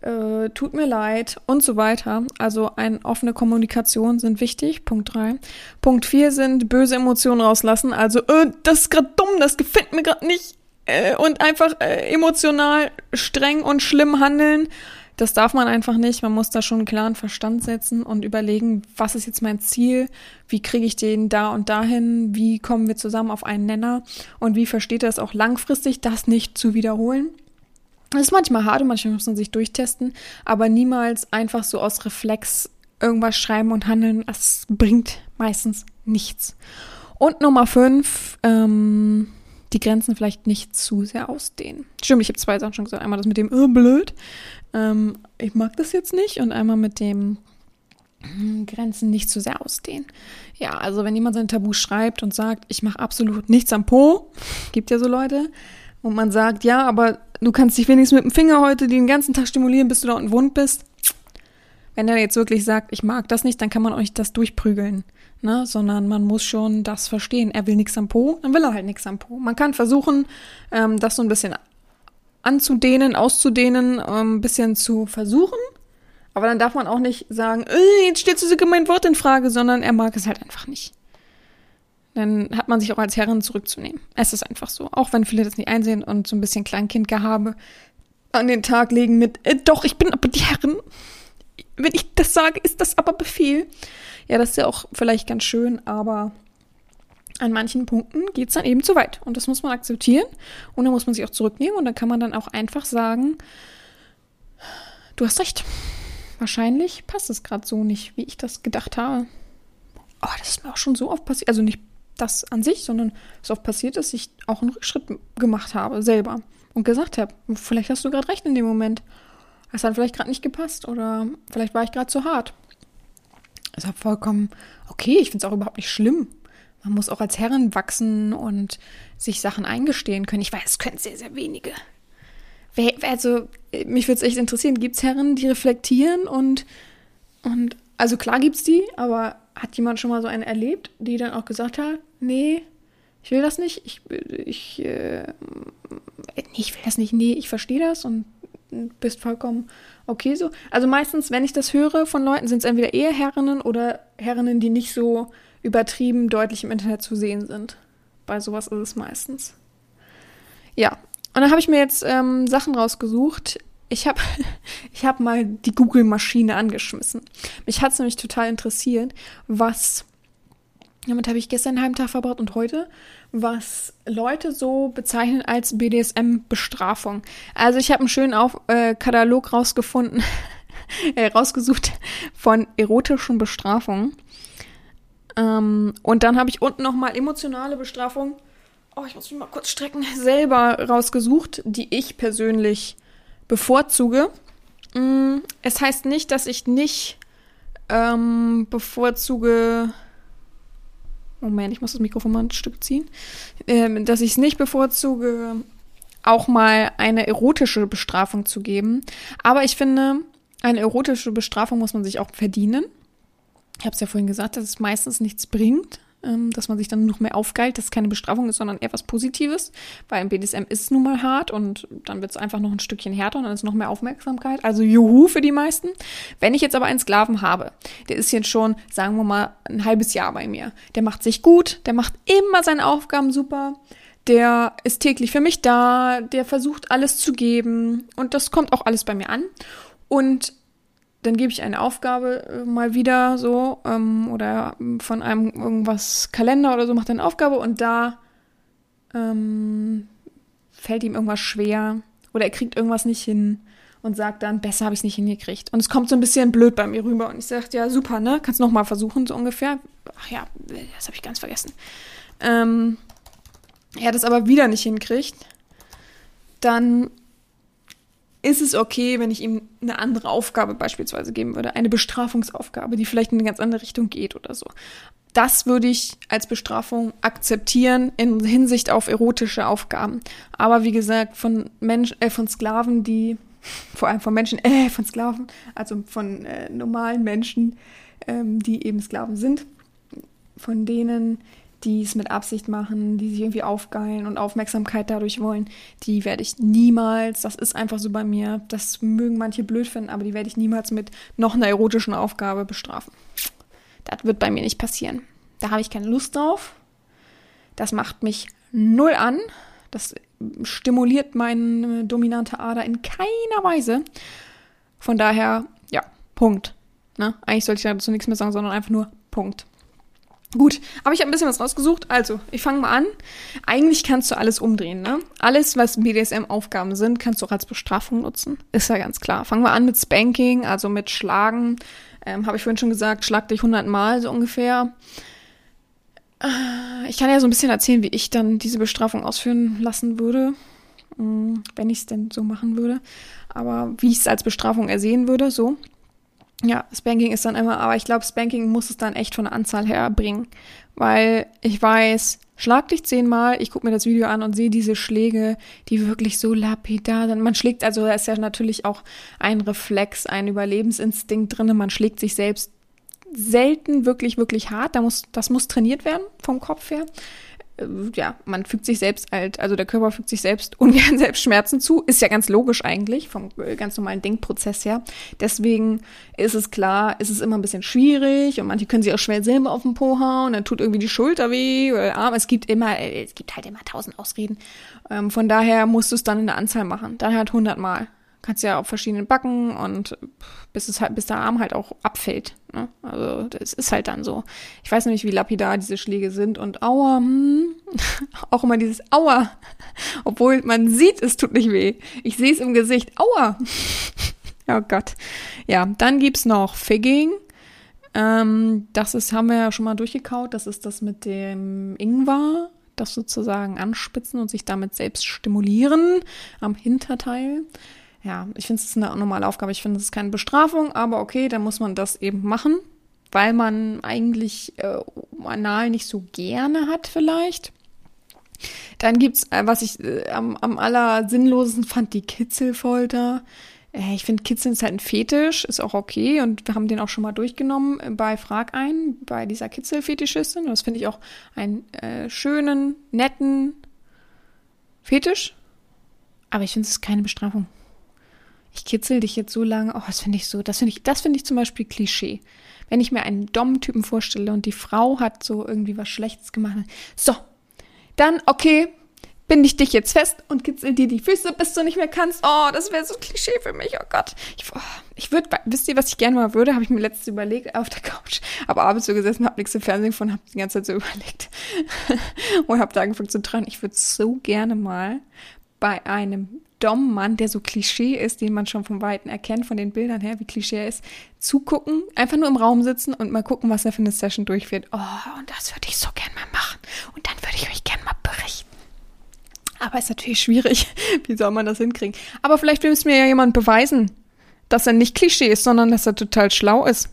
Äh, tut mir leid und so weiter. Also eine offene Kommunikation sind wichtig. Punkt 3. Punkt 4 sind böse Emotionen rauslassen. Also, äh, das ist gerade dumm, das gefällt mir gerade nicht. Äh, und einfach äh, emotional streng und schlimm handeln. Das darf man einfach nicht. Man muss da schon einen klaren Verstand setzen und überlegen, was ist jetzt mein Ziel? Wie kriege ich den da und dahin? Wie kommen wir zusammen auf einen Nenner? Und wie versteht er es auch langfristig, das nicht zu wiederholen? Das ist manchmal hart und manchmal muss man sich durchtesten, aber niemals einfach so aus Reflex irgendwas schreiben und handeln. Das bringt meistens nichts. Und Nummer fünf, ähm, die Grenzen vielleicht nicht zu sehr ausdehnen. Stimmt, ich habe zwei Sachen schon gesagt. Einmal das mit dem oh, blöd, ähm, ich mag das jetzt nicht und einmal mit dem hm, Grenzen nicht zu sehr ausdehnen. Ja, also wenn jemand sein Tabu schreibt und sagt, ich mache absolut nichts am Po, gibt ja so Leute, und man sagt, ja, aber du kannst dich wenigstens mit dem Finger heute den ganzen Tag stimulieren, bis du da unten wund bist. Wenn er jetzt wirklich sagt, ich mag das nicht, dann kann man nicht das durchprügeln, ne? sondern man muss schon das verstehen. Er will nichts am Po, dann will er halt nichts am Po. Man kann versuchen, ähm, das so ein bisschen anzudehnen, auszudehnen, ähm, ein bisschen zu versuchen. Aber dann darf man auch nicht sagen, äh, jetzt stellst du sogar mein Wort in Frage, sondern er mag es halt einfach nicht dann hat man sich auch als Herrin zurückzunehmen. Es ist einfach so. Auch wenn viele das nicht einsehen und so ein bisschen Kleinkindgehabe an den Tag legen mit, äh, doch, ich bin aber die Herrin. Wenn ich das sage, ist das aber Befehl. Ja, das ist ja auch vielleicht ganz schön, aber an manchen Punkten geht es dann eben zu weit. Und das muss man akzeptieren. Und dann muss man sich auch zurücknehmen. Und dann kann man dann auch einfach sagen, du hast recht. Wahrscheinlich passt es gerade so nicht, wie ich das gedacht habe. Oh, das ist mir auch schon so oft passiert. Also nicht das an sich, sondern es oft passiert, dass ich auch einen Rückschritt gemacht habe, selber. Und gesagt habe, vielleicht hast du gerade recht in dem Moment. Es hat vielleicht gerade nicht gepasst oder vielleicht war ich gerade zu hart. Es war vollkommen okay, ich finde es auch überhaupt nicht schlimm. Man muss auch als Herrin wachsen und sich Sachen eingestehen können. Ich weiß, es können sehr, sehr wenige. Also, mich würde es echt interessieren, gibt es Herren, die reflektieren und, und also klar gibt es die, aber hat jemand schon mal so eine erlebt, die dann auch gesagt hat, nee, ich will das nicht, ich, ich, äh, nee, ich will das nicht, nee, ich verstehe das und bist vollkommen okay so. Also meistens, wenn ich das höre von Leuten, sind es entweder eher Herrinnen oder Herrinnen, die nicht so übertrieben deutlich im Internet zu sehen sind. Bei sowas ist es meistens. Ja, und dann habe ich mir jetzt ähm, Sachen rausgesucht, ich habe <laughs> ich hab mal die Google-Maschine angeschmissen. Mich hat es nämlich total interessiert, was, damit habe ich gestern einen halben Tag verbracht und heute, was Leute so bezeichnen als BDSM-Bestrafung. Also ich habe einen schönen Auf äh, Katalog rausgefunden, <laughs> äh, rausgesucht von erotischen Bestrafungen. Ähm, und dann habe ich unten nochmal emotionale Bestrafung. Oh, ich muss mich mal kurz strecken. Selber rausgesucht, die ich persönlich bevorzuge. Mm, es heißt nicht, dass ich nicht ähm, bevorzuge. Moment, ich muss das Mikrofon mal ein Stück ziehen. Ähm, dass ich es nicht bevorzuge, auch mal eine erotische Bestrafung zu geben. Aber ich finde, eine erotische Bestrafung muss man sich auch verdienen. Ich habe es ja vorhin gesagt, dass es meistens nichts bringt, ähm, dass man sich dann noch mehr aufgeilt, dass es keine Bestrafung ist, sondern eher was Positives, weil im BDSM ist es nun mal hart und dann wird es einfach noch ein Stückchen härter und dann ist noch mehr Aufmerksamkeit. Also juhu für die meisten. Wenn ich jetzt aber einen Sklaven habe, der ist jetzt schon, sagen wir mal, ein halbes Jahr bei mir. Der macht sich gut, der macht immer seine Aufgaben super der ist täglich für mich da, der versucht alles zu geben und das kommt auch alles bei mir an. Und dann gebe ich eine Aufgabe äh, mal wieder so ähm, oder von einem irgendwas Kalender oder so macht er eine Aufgabe und da ähm, fällt ihm irgendwas schwer oder er kriegt irgendwas nicht hin und sagt dann, besser habe ich es nicht hingekriegt. Und es kommt so ein bisschen blöd bei mir rüber und ich sage, ja super, ne, kannst noch mal versuchen so ungefähr. Ach ja, das habe ich ganz vergessen. Ähm, er das aber wieder nicht hinkriegt, dann ist es okay, wenn ich ihm eine andere Aufgabe beispielsweise geben würde, eine Bestrafungsaufgabe, die vielleicht in eine ganz andere Richtung geht oder so. Das würde ich als Bestrafung akzeptieren in Hinsicht auf erotische Aufgaben. Aber wie gesagt, von Menschen, äh, von Sklaven, die <laughs> vor allem von Menschen, äh, von Sklaven, also von äh, normalen Menschen, ähm, die eben Sklaven sind, von denen die es mit Absicht machen, die sich irgendwie aufgeilen und Aufmerksamkeit dadurch wollen, die werde ich niemals, das ist einfach so bei mir, das mögen manche blöd finden, aber die werde ich niemals mit noch einer erotischen Aufgabe bestrafen. Das wird bei mir nicht passieren. Da habe ich keine Lust drauf. Das macht mich null an. Das stimuliert meine dominante Ader in keiner Weise. Von daher, ja, Punkt. Ne? Eigentlich sollte ich dazu nichts mehr sagen, sondern einfach nur Punkt. Gut, aber ich habe ein bisschen was rausgesucht. Also, ich fange mal an. Eigentlich kannst du alles umdrehen, ne? Alles, was BDSM-Aufgaben sind, kannst du auch als Bestrafung nutzen. Ist ja ganz klar. Fangen wir an mit Spanking, also mit Schlagen. Ähm, habe ich vorhin schon gesagt, schlag dich hundertmal so ungefähr. Äh, ich kann ja so ein bisschen erzählen, wie ich dann diese Bestrafung ausführen lassen würde, mm, wenn ich es denn so machen würde. Aber wie ich es als Bestrafung ersehen würde, so. Ja, Spanking ist dann immer, aber ich glaube, Spanking muss es dann echt von der Anzahl her bringen. Weil ich weiß, schlag dich zehnmal, ich gucke mir das Video an und sehe diese Schläge, die wirklich so lapidar sind. Man schlägt, also da ist ja natürlich auch ein Reflex, ein Überlebensinstinkt drin. Man schlägt sich selbst selten wirklich, wirklich hart. Da muss, das muss trainiert werden vom Kopf her. Äh, ja, man fügt sich selbst halt, also der Körper fügt sich selbst <laughs> ungern selbst Schmerzen zu. Ist ja ganz logisch eigentlich, vom äh, ganz normalen Denkprozess her. Deswegen ist es klar, ist es immer ein bisschen schwierig und manche können sich auch schwer selber auf den Po hauen, dann tut irgendwie die Schulter weh oder der Arm. Es gibt immer, äh, es gibt halt immer tausend Ausreden. Ähm, von daher musst du es dann in der Anzahl machen. Dann halt 100 Mal. Kannst ja auf verschiedenen Backen und bis es halt, bis der Arm halt auch abfällt. Das ist halt dann so. Ich weiß nämlich, wie lapidar diese Schläge sind und aua, hm, <laughs> auch immer dieses aua, <laughs> obwohl man sieht, es tut nicht weh. Ich sehe es im Gesicht, aua. <laughs> oh Gott. Ja, dann gibt's noch Figging. Ähm, das ist, haben wir ja schon mal durchgekaut. Das ist das mit dem Ingwer das sozusagen anspitzen und sich damit selbst stimulieren am Hinterteil ja, ich finde es eine normale Aufgabe. Ich finde, es ist keine Bestrafung, aber okay, dann muss man das eben machen, weil man eigentlich äh, anal nicht so gerne hat vielleicht. Dann gibt's, äh, was ich äh, am, am aller sinnlosesten fand, die Kitzelfolter. Äh, ich finde, Kitzeln ist halt ein Fetisch, ist auch okay und wir haben den auch schon mal durchgenommen bei Frag ein, bei dieser Kitzelfetischistin. Das finde ich auch einen äh, schönen, netten Fetisch. Aber ich finde, es ist keine Bestrafung ich kitzel dich jetzt so lange. Oh, das finde ich so, das finde ich, das finde ich zum Beispiel Klischee. Wenn ich mir einen Dom-Typen vorstelle und die Frau hat so irgendwie was Schlechtes gemacht. So, dann, okay, binde ich dich jetzt fest und kitzel dir die Füße, bis du nicht mehr kannst. Oh, das wäre so Klischee für mich. Oh Gott. Ich, oh, ich würde, wisst ihr, was ich gerne mal würde? Habe ich mir letztens überlegt auf der Couch. Aber abends so gesessen, habe nichts im Fernsehen gefunden, habe die ganze Zeit so <laughs> überlegt. und habe da angefangen zu träumen. Ich würde so gerne mal bei einem Dom-Mann, der so Klischee ist, den man schon vom Weiten erkennt, von den Bildern her, wie Klischee er ist, zugucken, einfach nur im Raum sitzen und mal gucken, was er für eine Session durchführt. Oh, und das würde ich so gern mal machen. Und dann würde ich euch gern mal berichten. Aber ist natürlich schwierig. <laughs> Wie soll man das hinkriegen? Aber vielleicht will es mir ja jemand beweisen, dass er nicht Klischee ist, sondern dass er total schlau ist.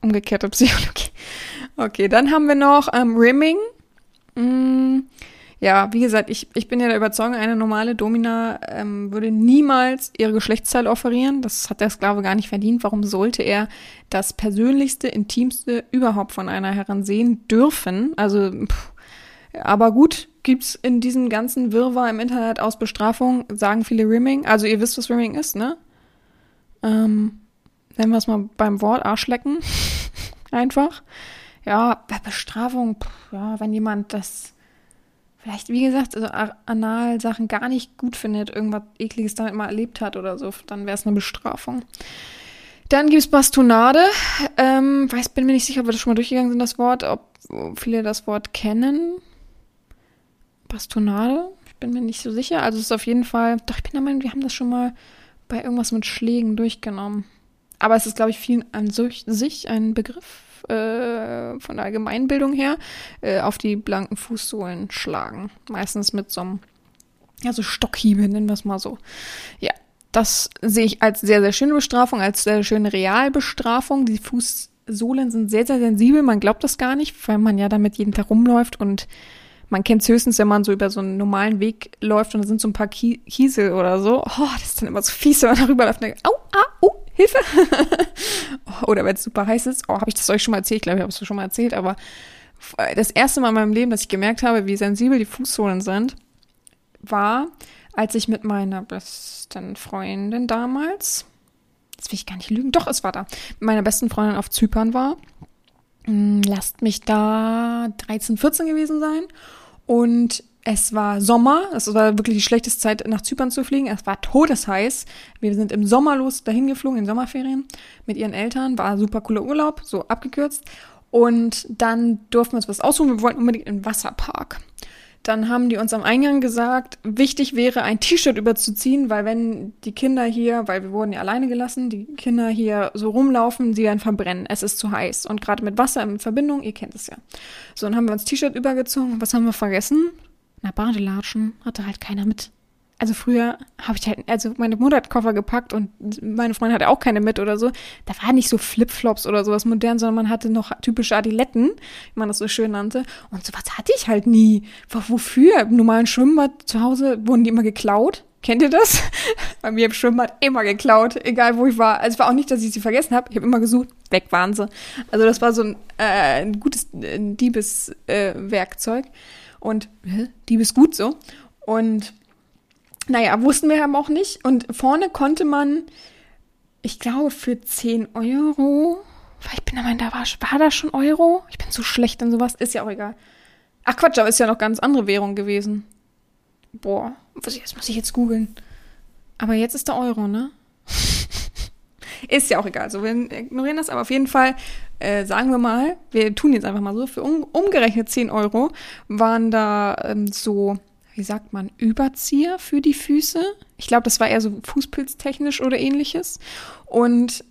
Umgekehrte Psychologie. Okay, dann haben wir noch ähm, Rimming. Mm, ja, wie gesagt, ich, ich bin ja der Überzeugung, eine normale Domina ähm, würde niemals ihre Geschlechtsteile offerieren. Das hat der Sklave gar nicht verdient. Warum sollte er das persönlichste, intimste überhaupt von einer Herren sehen dürfen? Also, pff. aber gut, gibt's in diesem ganzen Wirrwarr im Internet aus Bestrafung, sagen viele Rimming. Also ihr wisst, was Rimming ist, ne? Ähm, nennen wir es mal beim Wort Arschlecken. <laughs> Einfach. Ja, bei Bestrafung, pff, ja, wenn jemand das vielleicht, wie gesagt, also Anal-Sachen gar nicht gut findet, irgendwas Ekliges damit mal erlebt hat oder so, dann wäre es eine Bestrafung. Dann gibt es Bastonade. Ähm, weiß, bin mir nicht sicher, ob wir das schon mal durchgegangen sind, das Wort, ob viele das Wort kennen. Bastonade? Ich bin mir nicht so sicher. Also es ist auf jeden Fall, doch, ich bin der Meinung, wir haben das schon mal bei irgendwas mit Schlägen durchgenommen. Aber es ist, glaube ich, vielen an sich ein Begriff äh, von der Allgemeinbildung her, äh, auf die blanken Fußsohlen schlagen. Meistens mit so einem, also Stockhiebe, nennen wir es mal so. Ja, das sehe ich als sehr, sehr schöne Bestrafung, als sehr schöne Realbestrafung. Die Fußsohlen sind sehr, sehr sensibel. Man glaubt das gar nicht, weil man ja damit jeden Tag rumläuft und man kennt es höchstens, wenn man so über so einen normalen Weg läuft und da sind so ein paar Kiesel oder so. Oh, das ist dann immer so fies, wenn man darüber läuft denkt, au, ah, oh, Hilfe! <laughs> Oder wenn es super heiß ist, oh, habe ich das euch schon mal erzählt? Ich glaube, ich habe es schon mal erzählt, aber das erste Mal in meinem Leben, dass ich gemerkt habe, wie sensibel die Fußsohlen sind, war, als ich mit meiner besten Freundin damals, jetzt will ich gar nicht lügen, doch, es war da, mit meiner besten Freundin auf Zypern war. Hm, lasst mich da 13, 14 gewesen sein. Und es war Sommer, es war wirklich die schlechteste Zeit, nach Zypern zu fliegen. Es war todesheiß. Wir sind im Sommer los dahin geflogen, in Sommerferien, mit ihren Eltern. War super cooler Urlaub, so abgekürzt. Und dann durften wir uns was aussuchen. Wir wollten unbedingt in den Wasserpark. dann haben die uns am Eingang gesagt, wichtig wäre, ein T-Shirt überzuziehen, weil wenn die Kinder hier, weil wir wurden ja alleine gelassen, die Kinder hier so rumlaufen, sie werden verbrennen. Es ist zu heiß. Und gerade mit Wasser in Verbindung, ihr kennt es ja. So, dann haben wir uns T-Shirt übergezogen. Was haben wir vergessen? Na, Badelatschen hatte halt keiner mit also früher habe ich halt, also meine Mutter hat Koffer gepackt und meine Freundin hatte auch keine mit oder so. Da war nicht so Flipflops oder sowas modern, sondern man hatte noch typische Adiletten, wie man das so schön nannte. Und sowas hatte ich halt nie. Wofür? Im normalen Schwimmbad zu Hause wurden die immer geklaut. Kennt ihr das? <laughs> Bei mir im Schwimmbad immer geklaut, egal wo ich war. Also es war auch nicht, dass ich sie vergessen habe. Ich habe immer gesucht, weg waren sie. Also das war so ein, äh, ein gutes Diebeswerkzeug. Äh, und äh, Diebesgut so. Und naja, wussten wir aber auch nicht. Und vorne konnte man, ich glaube, für 10 Euro, weil ich bin der Meinung, da war, war da schon Euro? Ich bin so schlecht in sowas, ist ja auch egal. Ach Quatsch, aber ist ja noch ganz andere Währung gewesen. Boah, das muss ich jetzt googeln. Aber jetzt ist der Euro, ne? <laughs> ist ja auch egal. So, wir ignorieren das, aber auf jeden Fall äh, sagen wir mal, wir tun jetzt einfach mal so, für um, umgerechnet 10 Euro waren da ähm, so wie sagt man, Überzieher für die Füße. Ich glaube, das war eher so fußpilztechnisch oder ähnliches. Und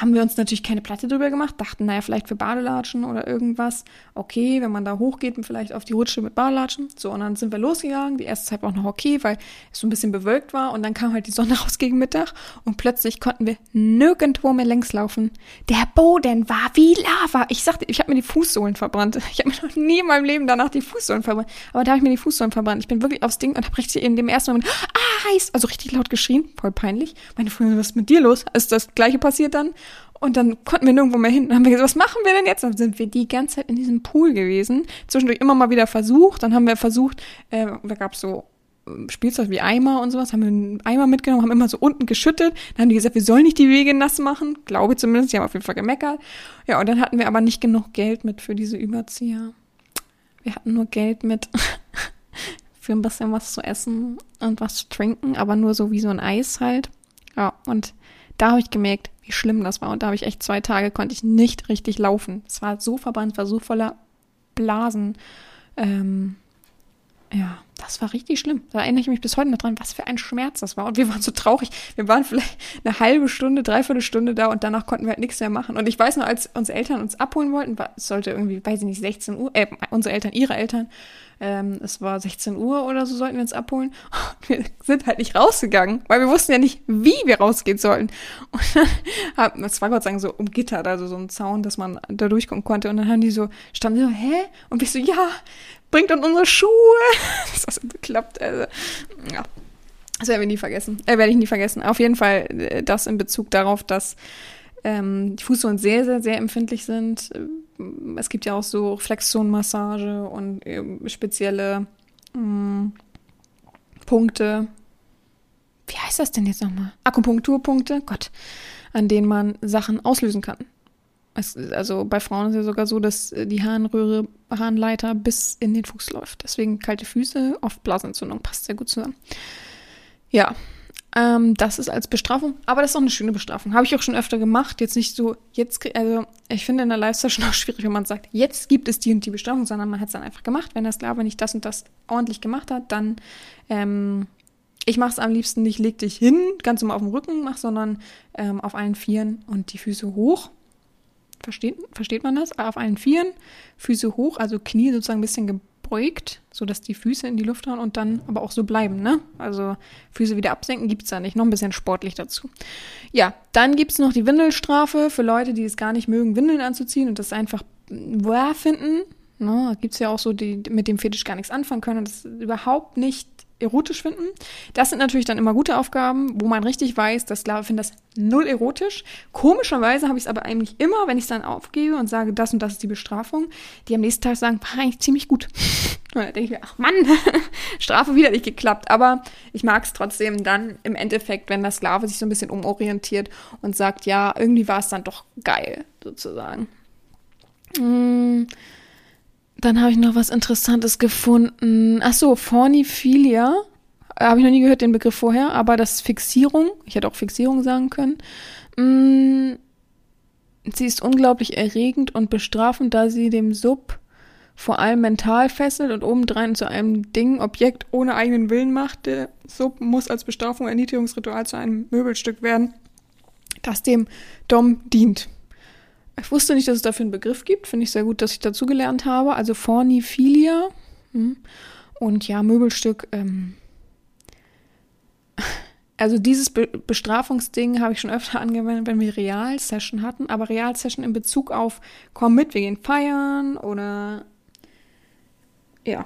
haben wir uns natürlich keine Platte drüber gemacht, dachten, naja, vielleicht für Badelatschen oder irgendwas. Okay, wenn man da hochgeht, vielleicht auf die Rutsche mit Badelatschen. So, und dann sind wir losgegangen. Die erste Zeit war auch noch okay, weil es so ein bisschen bewölkt war. Und dann kam halt die Sonne <laughs> raus gegen Mittag. Und plötzlich konnten wir nirgendwo mehr längs laufen. Der Boden war wie Lava. Ich sagte, ich habe mir die Fußsohlen verbrannt. Ich habe mir noch nie in meinem Leben danach die Fußsohlen verbrannt. Aber da habe ich mir die Fußsohlen verbrannt. Ich bin wirklich aufs Ding und habe richtig in dem ersten Moment, ah, heiß, also richtig laut geschrien. Voll peinlich. Meine Freundin, was ist mit dir los? Ist das Gleiche passiert dann? Und dann konnten wir nirgendwo mehr hin. Dann haben wir gesagt, was machen wir denn jetzt? Dann sind wir die ganze Zeit in diesem Pool gewesen. Zwischendurch immer mal wieder versucht. Dann haben wir versucht, äh, da gab es so ähm, Spielzeug wie Eimer und sowas, haben wir einen Eimer mitgenommen, haben immer so unten geschüttet. Dann haben die gesagt, wir sollen nicht die Wege nass machen. Glaube zumindest, die haben auf jeden Fall gemeckert. Ja, und dann hatten wir aber nicht genug Geld mit für diese Überzieher. Wir hatten nur Geld mit <laughs> für ein bisschen was zu essen und was zu trinken, aber nur so wie so ein Eis halt. Ja, und da habe ich gemerkt, wie schlimm das war. Und da habe ich echt zwei Tage, konnte ich nicht richtig laufen. Es war so verbrannt, war so voller Blasen. Ähm, ja, das war richtig schlimm. Da erinnere ich mich bis heute noch dran, was für ein Schmerz das war. Und wir waren so traurig. Wir waren vielleicht eine halbe Stunde, dreiviertel Stunde da und danach konnten wir halt nichts mehr machen. Und ich weiß noch, als unsere Eltern uns abholen wollten, war, es sollte irgendwie, weiß ich nicht, 16 Uhr, äh, unsere Eltern, ihre Eltern, ähm, es war 16 Uhr oder so, sollten wir uns abholen. Und wir sind halt nicht rausgegangen, weil wir wussten ja nicht, wie wir rausgehen sollten. Und dann, es war Gott Dank so umgittert, also so ein Zaun, dass man da durchkommen konnte. Und dann haben die so, standen so, hä? Und wir so, ja, bringt uns unsere Schuhe. <laughs> das hat so geklappt. Also, ja. Das werden wir nie vergessen. Äh, werde ich nie vergessen. Auf jeden Fall äh, das in Bezug darauf, dass ähm, die Fußsohlen sehr, sehr, sehr empfindlich sind. Es gibt ja auch so Flexionmassage und äh, spezielle mh, mm, Punkte. Wie heißt das denn jetzt nochmal? Akupunkturpunkte, Gott, an denen man Sachen auslösen kann. Es, also bei Frauen ist es ja sogar so, dass die Harnröhre, Harnleiter bis in den Fuß läuft. Deswegen kalte Füße, oft Blasenentzündung, passt sehr gut zusammen. Ja, ähm, das ist als Bestrafung, aber das ist auch eine schöne Bestrafung. Habe ich auch schon öfter gemacht. Jetzt nicht so, jetzt, also ich finde in der Live-Session <laughs> auch schwierig, wenn man sagt, jetzt gibt es die und die Bestrafung, sondern man hat es dann einfach gemacht. Wenn der Sklave nicht das und das ordentlich gemacht hat, dann, ähm, ich mache es am liebsten nicht, leg dich hin, ganz normal auf dem Rücken mach, sondern ähm, auf allen Vieren und die Füße hoch. Versteht, versteht man das? Auf allen Vieren, Füße hoch, also Knie sozusagen ein bisschen gebeugt, sodass die Füße in die Luft hauen und dann aber auch so bleiben, ne? Also Füße wieder absenken gibt es da nicht. Noch ein bisschen sportlich dazu. Ja, dann gibt es noch die Windelstrafe für Leute, die es gar nicht mögen, Windeln anzuziehen und das einfach wahr finden. Ne? Gibt es ja auch so, die mit dem Fetisch gar nichts anfangen können und das überhaupt nicht erotisch finden. Das sind natürlich dann immer gute Aufgaben, wo man richtig weiß, dass Sklave findet das null erotisch. Komischerweise habe ich es aber eigentlich immer, wenn ich es dann aufgebe und sage, das und das ist die Bestrafung, die am nächsten Tag sagen, war eigentlich ziemlich gut. <laughs> Und dann denke ich mir, ach Mann, <laughs> Strafe wieder nicht geklappt. Aber ich mag es trotzdem dann im Endeffekt, wenn der Sklave sich so ein bisschen umorientiert und sagt, ja, irgendwie war es dann doch geil, sozusagen. Mmh. Dann habe ich noch was Interessantes gefunden. Ach so, Forniphilia. Habe ich noch nie gehört, den Begriff vorher, aber das Fixierung. Ich hätte auch Fixierung sagen können. Mm, sie ist unglaublich erregend und bestrafend, da sie dem Sub vor allem mental fesselt und obendrein zu einem Ding, Objekt ohne eigenen Willen macht. Der Sub muss als Bestrafung Erniedrigungsritual zu einem Möbelstück werden, das dem Dom dient. Ich wusste nicht, dass es dafür einen Begriff gibt. Finde ich sehr gut, dass ich dazugelernt habe. Also Forniphilia. Hm. Und ja, Möbelstück. Ähm also dieses Be Bestrafungsding habe ich schon öfter angewendet, wenn wir Realsession hatten. Aber Realsession in Bezug auf, komm mit, wir gehen feiern oder ja,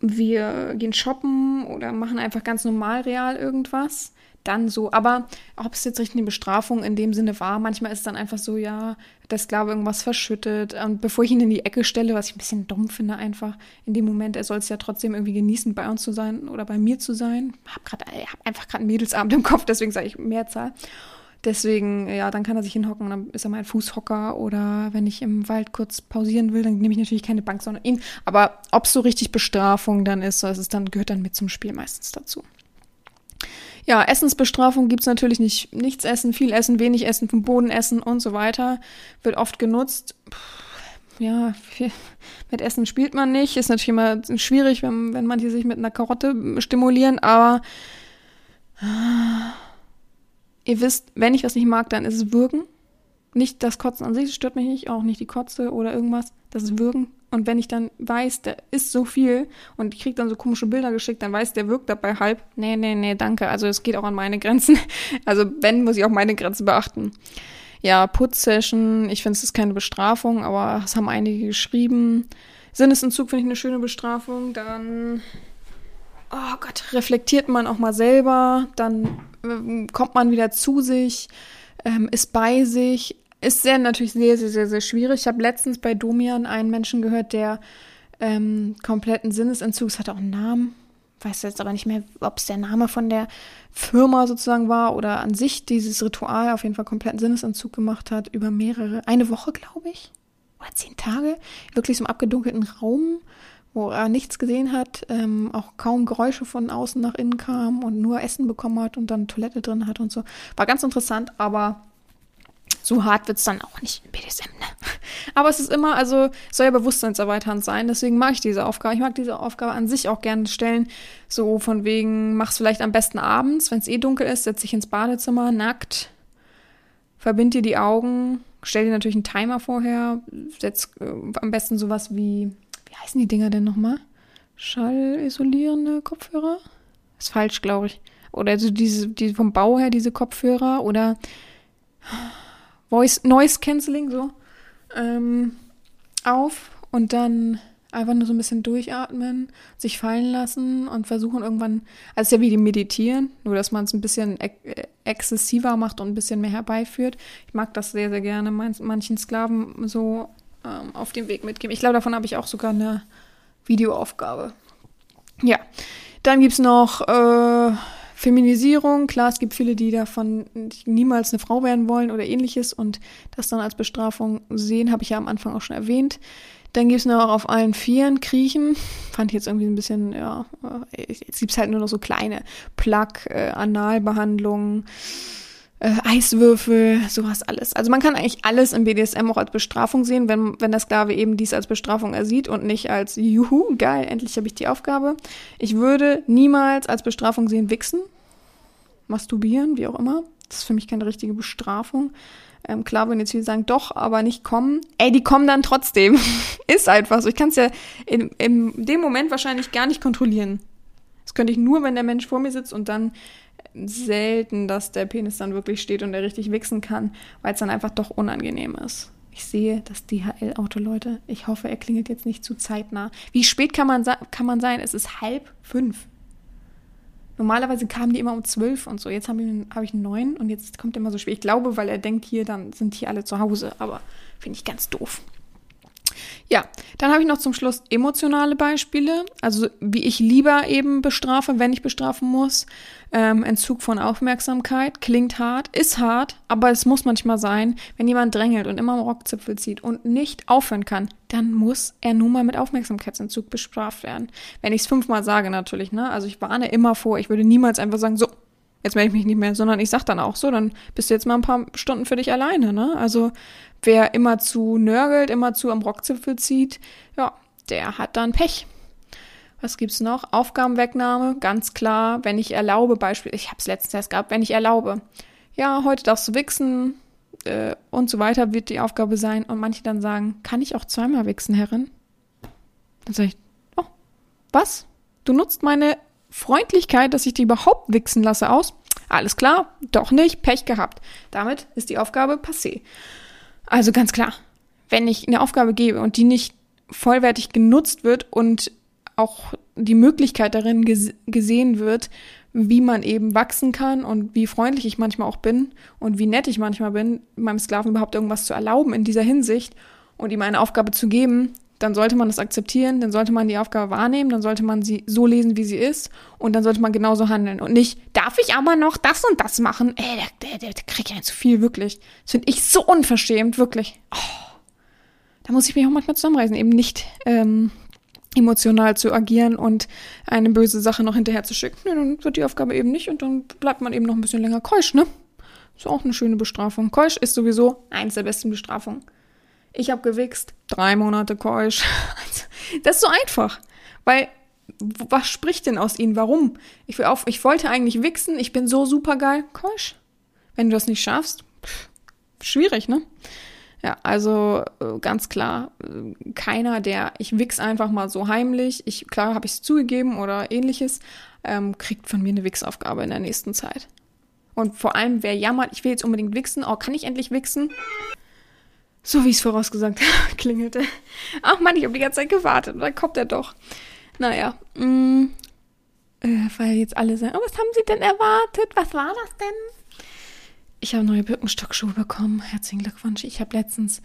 wir gehen shoppen oder machen einfach ganz normal real irgendwas dann so, aber ob es jetzt richtig eine Bestrafung in dem Sinne war, manchmal ist es dann einfach so, ja, der Sklave irgendwas verschüttet. Und bevor ich ihn in die Ecke stelle, was ich ein bisschen dumm finde, einfach in dem Moment, er soll es ja trotzdem irgendwie genießen, bei uns zu sein oder bei mir zu sein. Hab grad, ich habe einfach gerade einen Mädelsabend im Kopf, deswegen sage ich Mehrzahl. Deswegen, ja, dann kann er sich hinhocken und dann ist er mein Fußhocker oder wenn ich im Wald kurz pausieren will, dann nehme ich natürlich keine Bank, sondern ihn. Aber ob es so richtig Bestrafung dann ist, so ist es dann, gehört dann mit zum Spiel meistens dazu. Ja, Essensbestrafung gibt's natürlich nicht. Nichts essen, viel essen, wenig essen, vom Boden essen und so weiter. Wird oft genutzt. Puh, ja, viel, mit Essen spielt man nicht. Ist natürlich immer schwierig, wenn, wenn manche sich mit einer Karotte stimulieren, aber äh, ihr wisst, wenn ich was nicht mag, dann ist es Würgen. Nicht das Kotzen an sich, das stört mich nicht, auch nicht die Kotze oder irgendwas. Das ist Würgen. Und wenn ich dann weiß, der ist so viel und ich kriege dann so komische Bilder geschickt, dann weiß der wirkt dabei halb. Nee, nee, nee, danke. Also es geht auch an meine Grenzen. <laughs> Also wenn, muss ich auch meine Grenzen beachten. Ja, Putzsession, ich finde es ist keine Bestrafung, aber es haben einige geschrieben. Sinnesentzug finde ich eine schöne Bestrafung. Dann, oh Gott, reflektiert man auch mal selber. Dann äh, kommt man wieder zu sich, ähm, ist bei sich, ist sehr natürlich sehr, sehr, sehr, sehr schwierig. Ich habe letztens bei Domian einen Menschen gehört, der ähm, kompletten Sinnesentzugs hatte auch einen Namen. Weiß jetzt aber nicht mehr, ob es der Name von der Firma sozusagen war oder an sich dieses Ritual auf jeden Fall kompletten Sinnesentzug gemacht hat über mehrere, eine Woche glaube ich, oder zehn Tage, wirklich so im abgedunkelten Raum, wo er nichts gesehen hat, ähm, auch kaum Geräusche von außen nach innen kamen und nur Essen bekommen hat und dann Toilette drin hat und so. War ganz interessant, aber so hart wird es dann auch nicht in BDSM, ne? <laughs> Aber es ist immer, also soll ja bewusstseinserweiternd sein, deswegen mag ich diese Aufgabe. Ich mag diese Aufgabe an sich auch gerne stellen. So von wegen, mach's vielleicht am besten abends, wenn es eh dunkel ist, setz dich ins Badezimmer, nackt, verbind dir die Augen, stell dir natürlich einen Timer vorher, setz äh, am besten sowas wie heißen die Dinger denn nochmal? Schallisolierende Kopfhörer? Ist falsch, glaube ich. Oder also diese, die vom Bau her, diese Kopfhörer oder Voice, Noise Cancelling so ähm, auf und dann einfach nur so ein bisschen durchatmen, sich fallen lassen und versuchen irgendwann, also ja wie die Meditieren, nur dass man es ein bisschen ex exzessiver macht und ein bisschen mehr herbeiführt. Ich mag das sehr, sehr gerne, manchen Sklaven so ähm, auf den Weg mitgeben. Ich glaube, davon habe ich auch sogar eine Videoaufgabe. Ja, dann gibt es noch äh, Feminisierung, klar, es gibt viele, die davon niemals eine Frau werden wollen oder ähnliches und das dann als Bestrafung sehen, habe ich ja am Anfang auch schon erwähnt. Dann gibt es noch auf allen Vieren Kriechen. <laughs> Fand ich jetzt irgendwie ein bisschen, ja, jetzt gibt es halt nur noch so kleine Plug, äh, äh, Eiswürfel, sowas alles. Also man kann eigentlich alles im BDSM auch als Bestrafung sehen, wenn, wenn der Sklave eben dies als Bestrafung ersieht und nicht als Juhu, geil, endlich habe ich die Aufgabe. Ich würde niemals als Bestrafung sehen Wichsen, masturbieren, wie auch immer. Das ist für mich keine richtige Bestrafung. Ähm, klar, wenn jetzt viele sagen, doch, aber nicht kommen. Ey, die kommen dann trotzdem. <laughs> ist einfach so. Ich kann es ja in, in dem Moment wahrscheinlich gar nicht kontrollieren. Das könnte ich nur, wenn der Mensch vor mir sitzt und dann selten, dass der Penis dann wirklich steht und er richtig wichsen kann, weil es dann einfach doch unangenehm ist. Ich sehe das DHL-Auto, Leute. Ich hoffe, er klingelt jetzt nicht zu zeitnah. Wie spät kann man, kann man sein? Es ist halb fünf. Normalerweise kamen die immer um zwölf und so. Jetzt habe ich, hab ich neun und jetzt kommt er immer so spät. Ich glaube, weil er denkt, hier, dann sind hier alle zu Hause. Aber finde ich ganz doof. Ja, dann habe ich noch zum Schluss emotionale Beispiele, also wie ich lieber eben bestrafe, wenn ich bestrafen muss. Ähm, Entzug von Aufmerksamkeit klingt hart, ist hart, aber es muss manchmal sein, wenn jemand drängelt und immer am Rockzipfel zieht und nicht aufhören kann, dann muss er nun mal mit Aufmerksamkeitsentzug bestraft werden. Wenn ich es fünfmal sage natürlich, ne? Also ich warne immer vor, ich würde niemals einfach sagen, so, jetzt melde ich mich nicht mehr, sondern ich sag dann auch so, dann bist du jetzt mal ein paar Stunden für dich alleine, ne? Also wer immer zu nörgelt, immer zu am Rockzipfel zieht, ja, der hat dann Pech. Was gibt's noch? Aufgabenwegnahme, ganz klar, wenn ich erlaube, Beispiel, ich habe es letztens erst gehabt, wenn ich erlaube, ja, heute darfst du wichsen äh, und so weiter wird die Aufgabe sein und manche dann sagen, kann ich auch zweimal wichsen, Herrin? Dann sage ich, oh, was? Du nutzt meine Freundlichkeit, dass ich die überhaupt wichsen lasse, aus? Alles klar, doch nicht, Pech gehabt. Damit ist die Aufgabe passé. Also ganz klar, wenn ich eine Aufgabe gebe und die nicht vollwertig genutzt wird und auch die Möglichkeit darin ges gesehen wird, wie man eben wachsen kann und wie freundlich ich manchmal auch bin und wie nett ich manchmal bin, meinem Sklaven überhaupt irgendwas zu erlauben in dieser Hinsicht und ihm eine Aufgabe zu geben, dann sollte man das akzeptieren, dann sollte man die Aufgabe wahrnehmen, dann sollte man sie so lesen, wie sie ist und dann sollte man genauso handeln und nicht, darf ich aber noch das und das machen? Ey, der, der, der, der kriegt ja zu viel, wirklich. Das finde ich so unverschämt, wirklich. Oh. Da muss ich mich auch manchmal zusammenreißen, eben nicht ähm, emotional zu agieren und eine böse Sache noch hinterher zu schicken. Nee, dann wird die Aufgabe eben nicht und dann bleibt man eben noch ein bisschen länger keusch, ne? Ist auch eine schöne Bestrafung. Keusch ist sowieso eins der besten Bestrafungen. Ich habe gewichst, drei Monate keusch. <laughs> Das ist so einfach. Weil, was spricht denn aus ihnen? Warum? Ich, will auf, ich wollte eigentlich wichsen, ich bin so super geil. Keusch. Wenn du das nicht schaffst, schwierig, ne? Ja, also äh, ganz klar, äh, keiner, der ich wichs einfach mal so heimlich, ich klar habe ich es zugegeben oder ähnliches, ähm, kriegt von mir eine Wichsaufgabe in der nächsten Zeit. Und vor allem, wer jammert, ich will jetzt unbedingt wichsen, oh, kann ich endlich wichsen? So wie es vorausgesagt <laughs> klingelte. Ach man, ich habe die ganze Zeit gewartet und dann kommt er doch. Naja, mh, mm, äh, weil jetzt alle sagen, oh, was haben Sie denn erwartet? Was war das denn? Ich habe neue Birkenstockschuhe bekommen. Herzlichen Glückwunsch. Ich habe letztens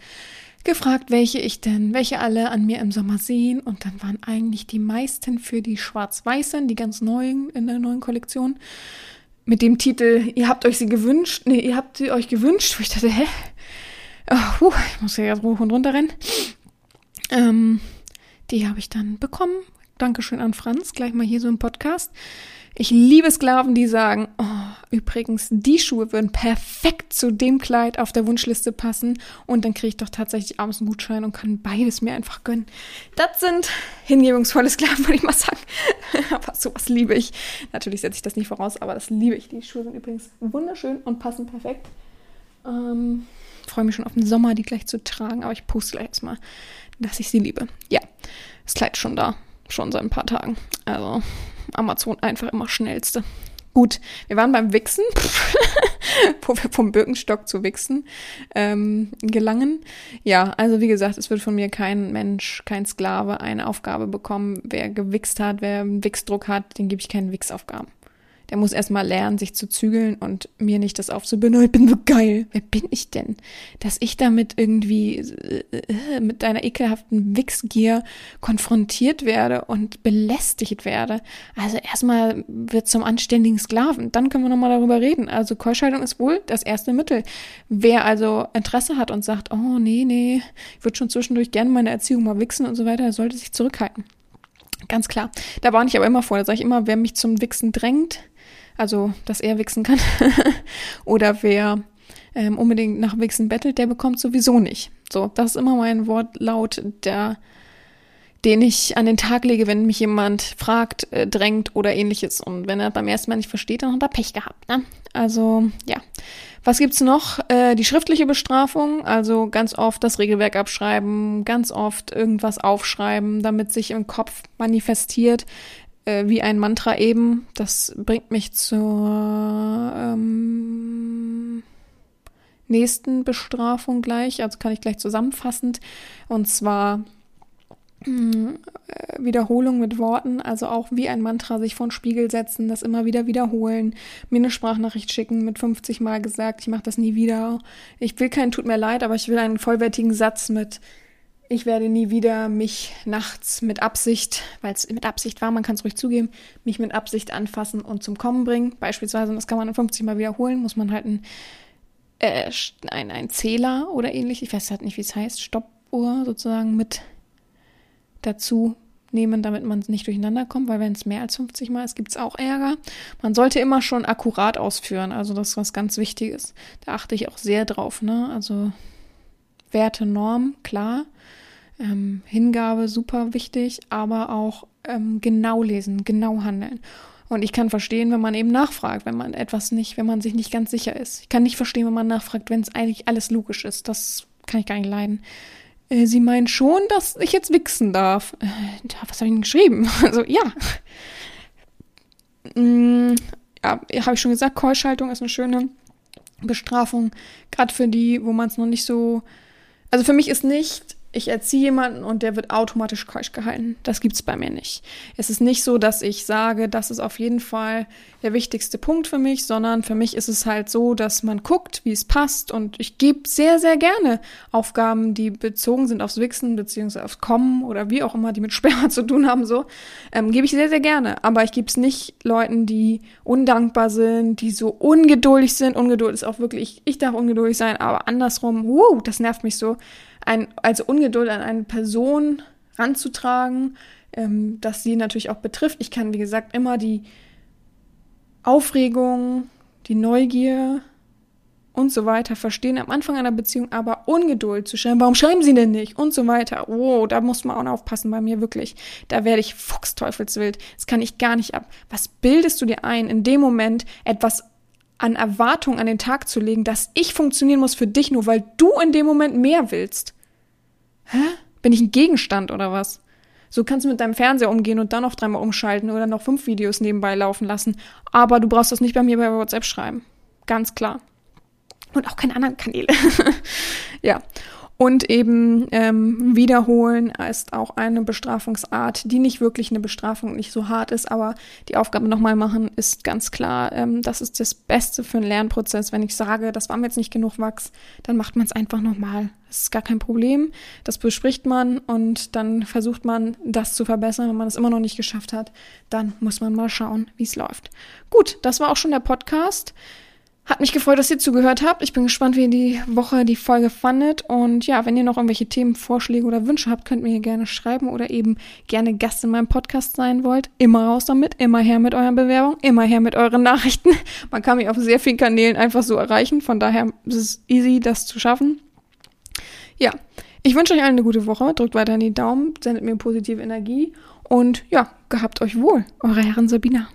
gefragt, welche ich denn, welche alle an mir im Sommer sehen. Und dann waren eigentlich die meisten für die schwarz-weißen, die ganz neuen in der neuen Kollektion. Mit dem Titel, ihr habt euch sie gewünscht. Nee, ihr habt sie euch gewünscht. Wo ich dachte, hä? Oh, puh, ich muss ja jetzt hoch und runter rennen. Ähm, die habe ich dann bekommen. Dankeschön an Franz, gleich mal hier so im Podcast. Ich liebe Sklaven, die sagen, oh, übrigens, die Schuhe würden perfekt zu dem Kleid auf der Wunschliste passen und dann kriege ich doch tatsächlich abends einen Gutschein und kann beides mir einfach gönnen. Das sind hingebungsvolle Sklaven, <laughs> würde ich mal sagen. aber sowas liebe ich. Natürlich setze ich das nicht voraus, aber das liebe ich. Die Schuhe sind übrigens wunderschön und passen perfekt. Ähm, freue mich schon auf den Sommer, die gleich zu tragen, aber ich poste gleich erstmal, dass ich sie liebe. Ja, das Kleid ist schon da. Schon seit ein paar Tagen. Also Amazon einfach immer schnellste. Gut, wir waren beim Wichsen, <laughs> wo wir vom Birkenstock zu Wichsen ähm, gelangen. Ja, also wie gesagt, es wird von mir kein Mensch, kein Sklave eine Aufgabe bekommen. Wer gewichst hat, wer einen Wichsdruck hat, den gebe ich keine Wichsaufgaben. Der muss erstmal lernen, sich zu zügeln und mir nicht das aufzubinden, oh, ich bin so geil. Wer bin ich denn? Dass ich damit irgendwie äh, mit deiner ekelhaften Wichsgier konfrontiert werde und belästigt werde. Also erstmal wird zum anständigen Sklaven. Dann können wir nochmal darüber reden. Also Keuschaltung ist wohl das erste Mittel. Wer also Interesse hat und sagt, oh nee, nee, ich würde schon zwischendurch gerne meine Erziehung mal wichsen und so weiter, sollte sich zurückhalten. Ganz klar. Da warne ich aber immer vor. Da sage ich immer, wer mich zum Wichsen drängt, also dass er wichsen kann. <laughs> Oder wer ähm, unbedingt nach Wichsen bettelt, der bekommt sowieso nicht. So, das ist immer mein Wortlaut, der, den ich an den Tag lege, wenn mich jemand fragt, äh, drängt oder ähnliches. Und wenn er beim ersten Mal nicht versteht, dann hat er Pech gehabt. Ne? Also, ja. Was gibt's noch? Äh, die schriftliche Bestrafung, also ganz oft das Regelwerk abschreiben, ganz oft irgendwas aufschreiben, damit sich im Kopf manifestiert, äh, wie ein Mantra eben. Das bringt mich zur ähm, nächsten Bestrafung gleich. Also kann ich gleich zusammenfassend. Und zwar äh, Wiederholung mit Worten, also auch wie ein Mantra sich vor den Spiegel setzen, das immer wieder wiederholen, mir eine Sprachnachricht schicken mit 50 Mal gesagt, ich mache das nie wieder. Ich will keinen tut mir leid, aber ich will einen vollwertigen Satz mit ich werde nie wieder mich nachts mit Absicht, weil es mit Absicht war, man kann es ruhig zugeben, mich mit Absicht anfassen und zum Kommen bringen. Beispielsweise, und das kann man 50 Mal wiederholen, muss man halt ein, äh, ein, ein Zähler oder ähnlich, ich weiß halt nicht, wie es heißt, Stoppuhr sozusagen mit dazu nehmen, damit man nicht durcheinander kommt, weil wenn es mehr als 50 Mal ist, gibt es auch Ärger. Man sollte immer schon akkurat ausführen, also das ist was ganz Wichtiges. Da achte ich auch sehr drauf, ne? Also Werte, Norm, klar. Ähm, Hingabe super wichtig, aber auch ähm, genau lesen, genau handeln. Und ich kann verstehen, wenn man eben nachfragt, wenn man etwas nicht, wenn man sich nicht ganz sicher ist. Ich kann nicht verstehen, wenn man nachfragt, wenn es eigentlich alles logisch ist. Das kann ich gar nicht leiden. Äh, Sie meinen schon, dass ich jetzt wichsen darf. Äh, was habe ich denn geschrieben? <laughs> Also ja. Mm, ja, habe ich schon gesagt, Keuschaltung ist eine schöne Bestrafung, gerade für die, wo man es noch nicht so. Also für mich ist nicht ich erziehe jemanden und der wird automatisch keusch gehalten. Das gibt's bei mir nicht. Es ist nicht so, dass ich sage, das ist auf jeden Fall der wichtigste Punkt für mich, sondern für mich ist es halt so, dass man guckt, wie es passt und ich gebe sehr, sehr gerne Aufgaben, die bezogen sind aufs Wichsen beziehungsweise aufs Kommen oder wie auch immer, die mit Sperma <laughs> zu tun haben, so, ähm, gebe ich sehr, sehr gerne. Aber ich gebe es nicht Leuten, die undankbar sind, die so ungeduldig sind. Ungeduld ist auch wirklich, ich darf ungeduldig sein, aber andersrum, wow, das nervt mich so ein, also Ungeduld an eine Person ranzutragen, ähm, dass sie natürlich auch betrifft. Ich kann, wie gesagt, immer die Aufregung, die Neugier und so weiter verstehen am Anfang einer Beziehung, aber Ungeduld zu schreiben, warum schreiben sie denn nicht und so weiter. Oh, da muss man auch aufpassen bei mir wirklich. Da werde ich fuchsteufelswild. Das kann ich gar nicht ab. Was bildest du dir ein, in dem Moment etwas an Erwartungen an den Tag zu legen, dass ich funktionieren muss für dich, nur weil du in dem Moment mehr willst. Hä? Bin ich ein Gegenstand oder was? So kannst du mit deinem Fernseher umgehen und dann noch dreimal umschalten oder noch fünf Videos nebenbei laufen lassen. Aber du brauchst das nicht bei mir bei WhatsApp schreiben. Ganz klar. Und auch keine anderen Kanäle. <laughs> ja. Und eben ähm, wiederholen ist auch eine Bestrafungsart, die nicht wirklich eine Bestrafung, nicht so hart ist, aber die Aufgabe nochmal machen ist ganz klar, ähm, das ist das Beste für einen Lernprozess. Wenn ich sage, das war mir jetzt nicht genug Wachs, dann macht man es einfach nochmal. Das ist gar kein Problem. Das bespricht man und dann versucht man, das zu verbessern. Wenn man es immer noch nicht geschafft hat, dann muss man mal schauen, wie es läuft. Gut, das war auch schon der Podcast. Hat mich gefreut, dass ihr zugehört habt. Ich bin gespannt, wie ihr die Woche die Folge fandet. Und ja, wenn ihr noch irgendwelche Themen, Vorschläge oder Wünsche habt, könnt ihr mir gerne schreiben oder eben gerne Gast in meinem Podcast sein wollt. Immer raus damit, immer her mit euren Bewerbungen, immer her mit euren <laughs> Nachrichten. Man kann mich auf sehr vielen Kanälen einfach so erreichen. Von daher ist es easy, das zu schaffen. Ja, ich wünsche euch allen eine gute Woche. Drückt weiter in die Daumen, sendet mir positive Energie. Und ja, gehabt euch wohl. Eure Herren Sabina.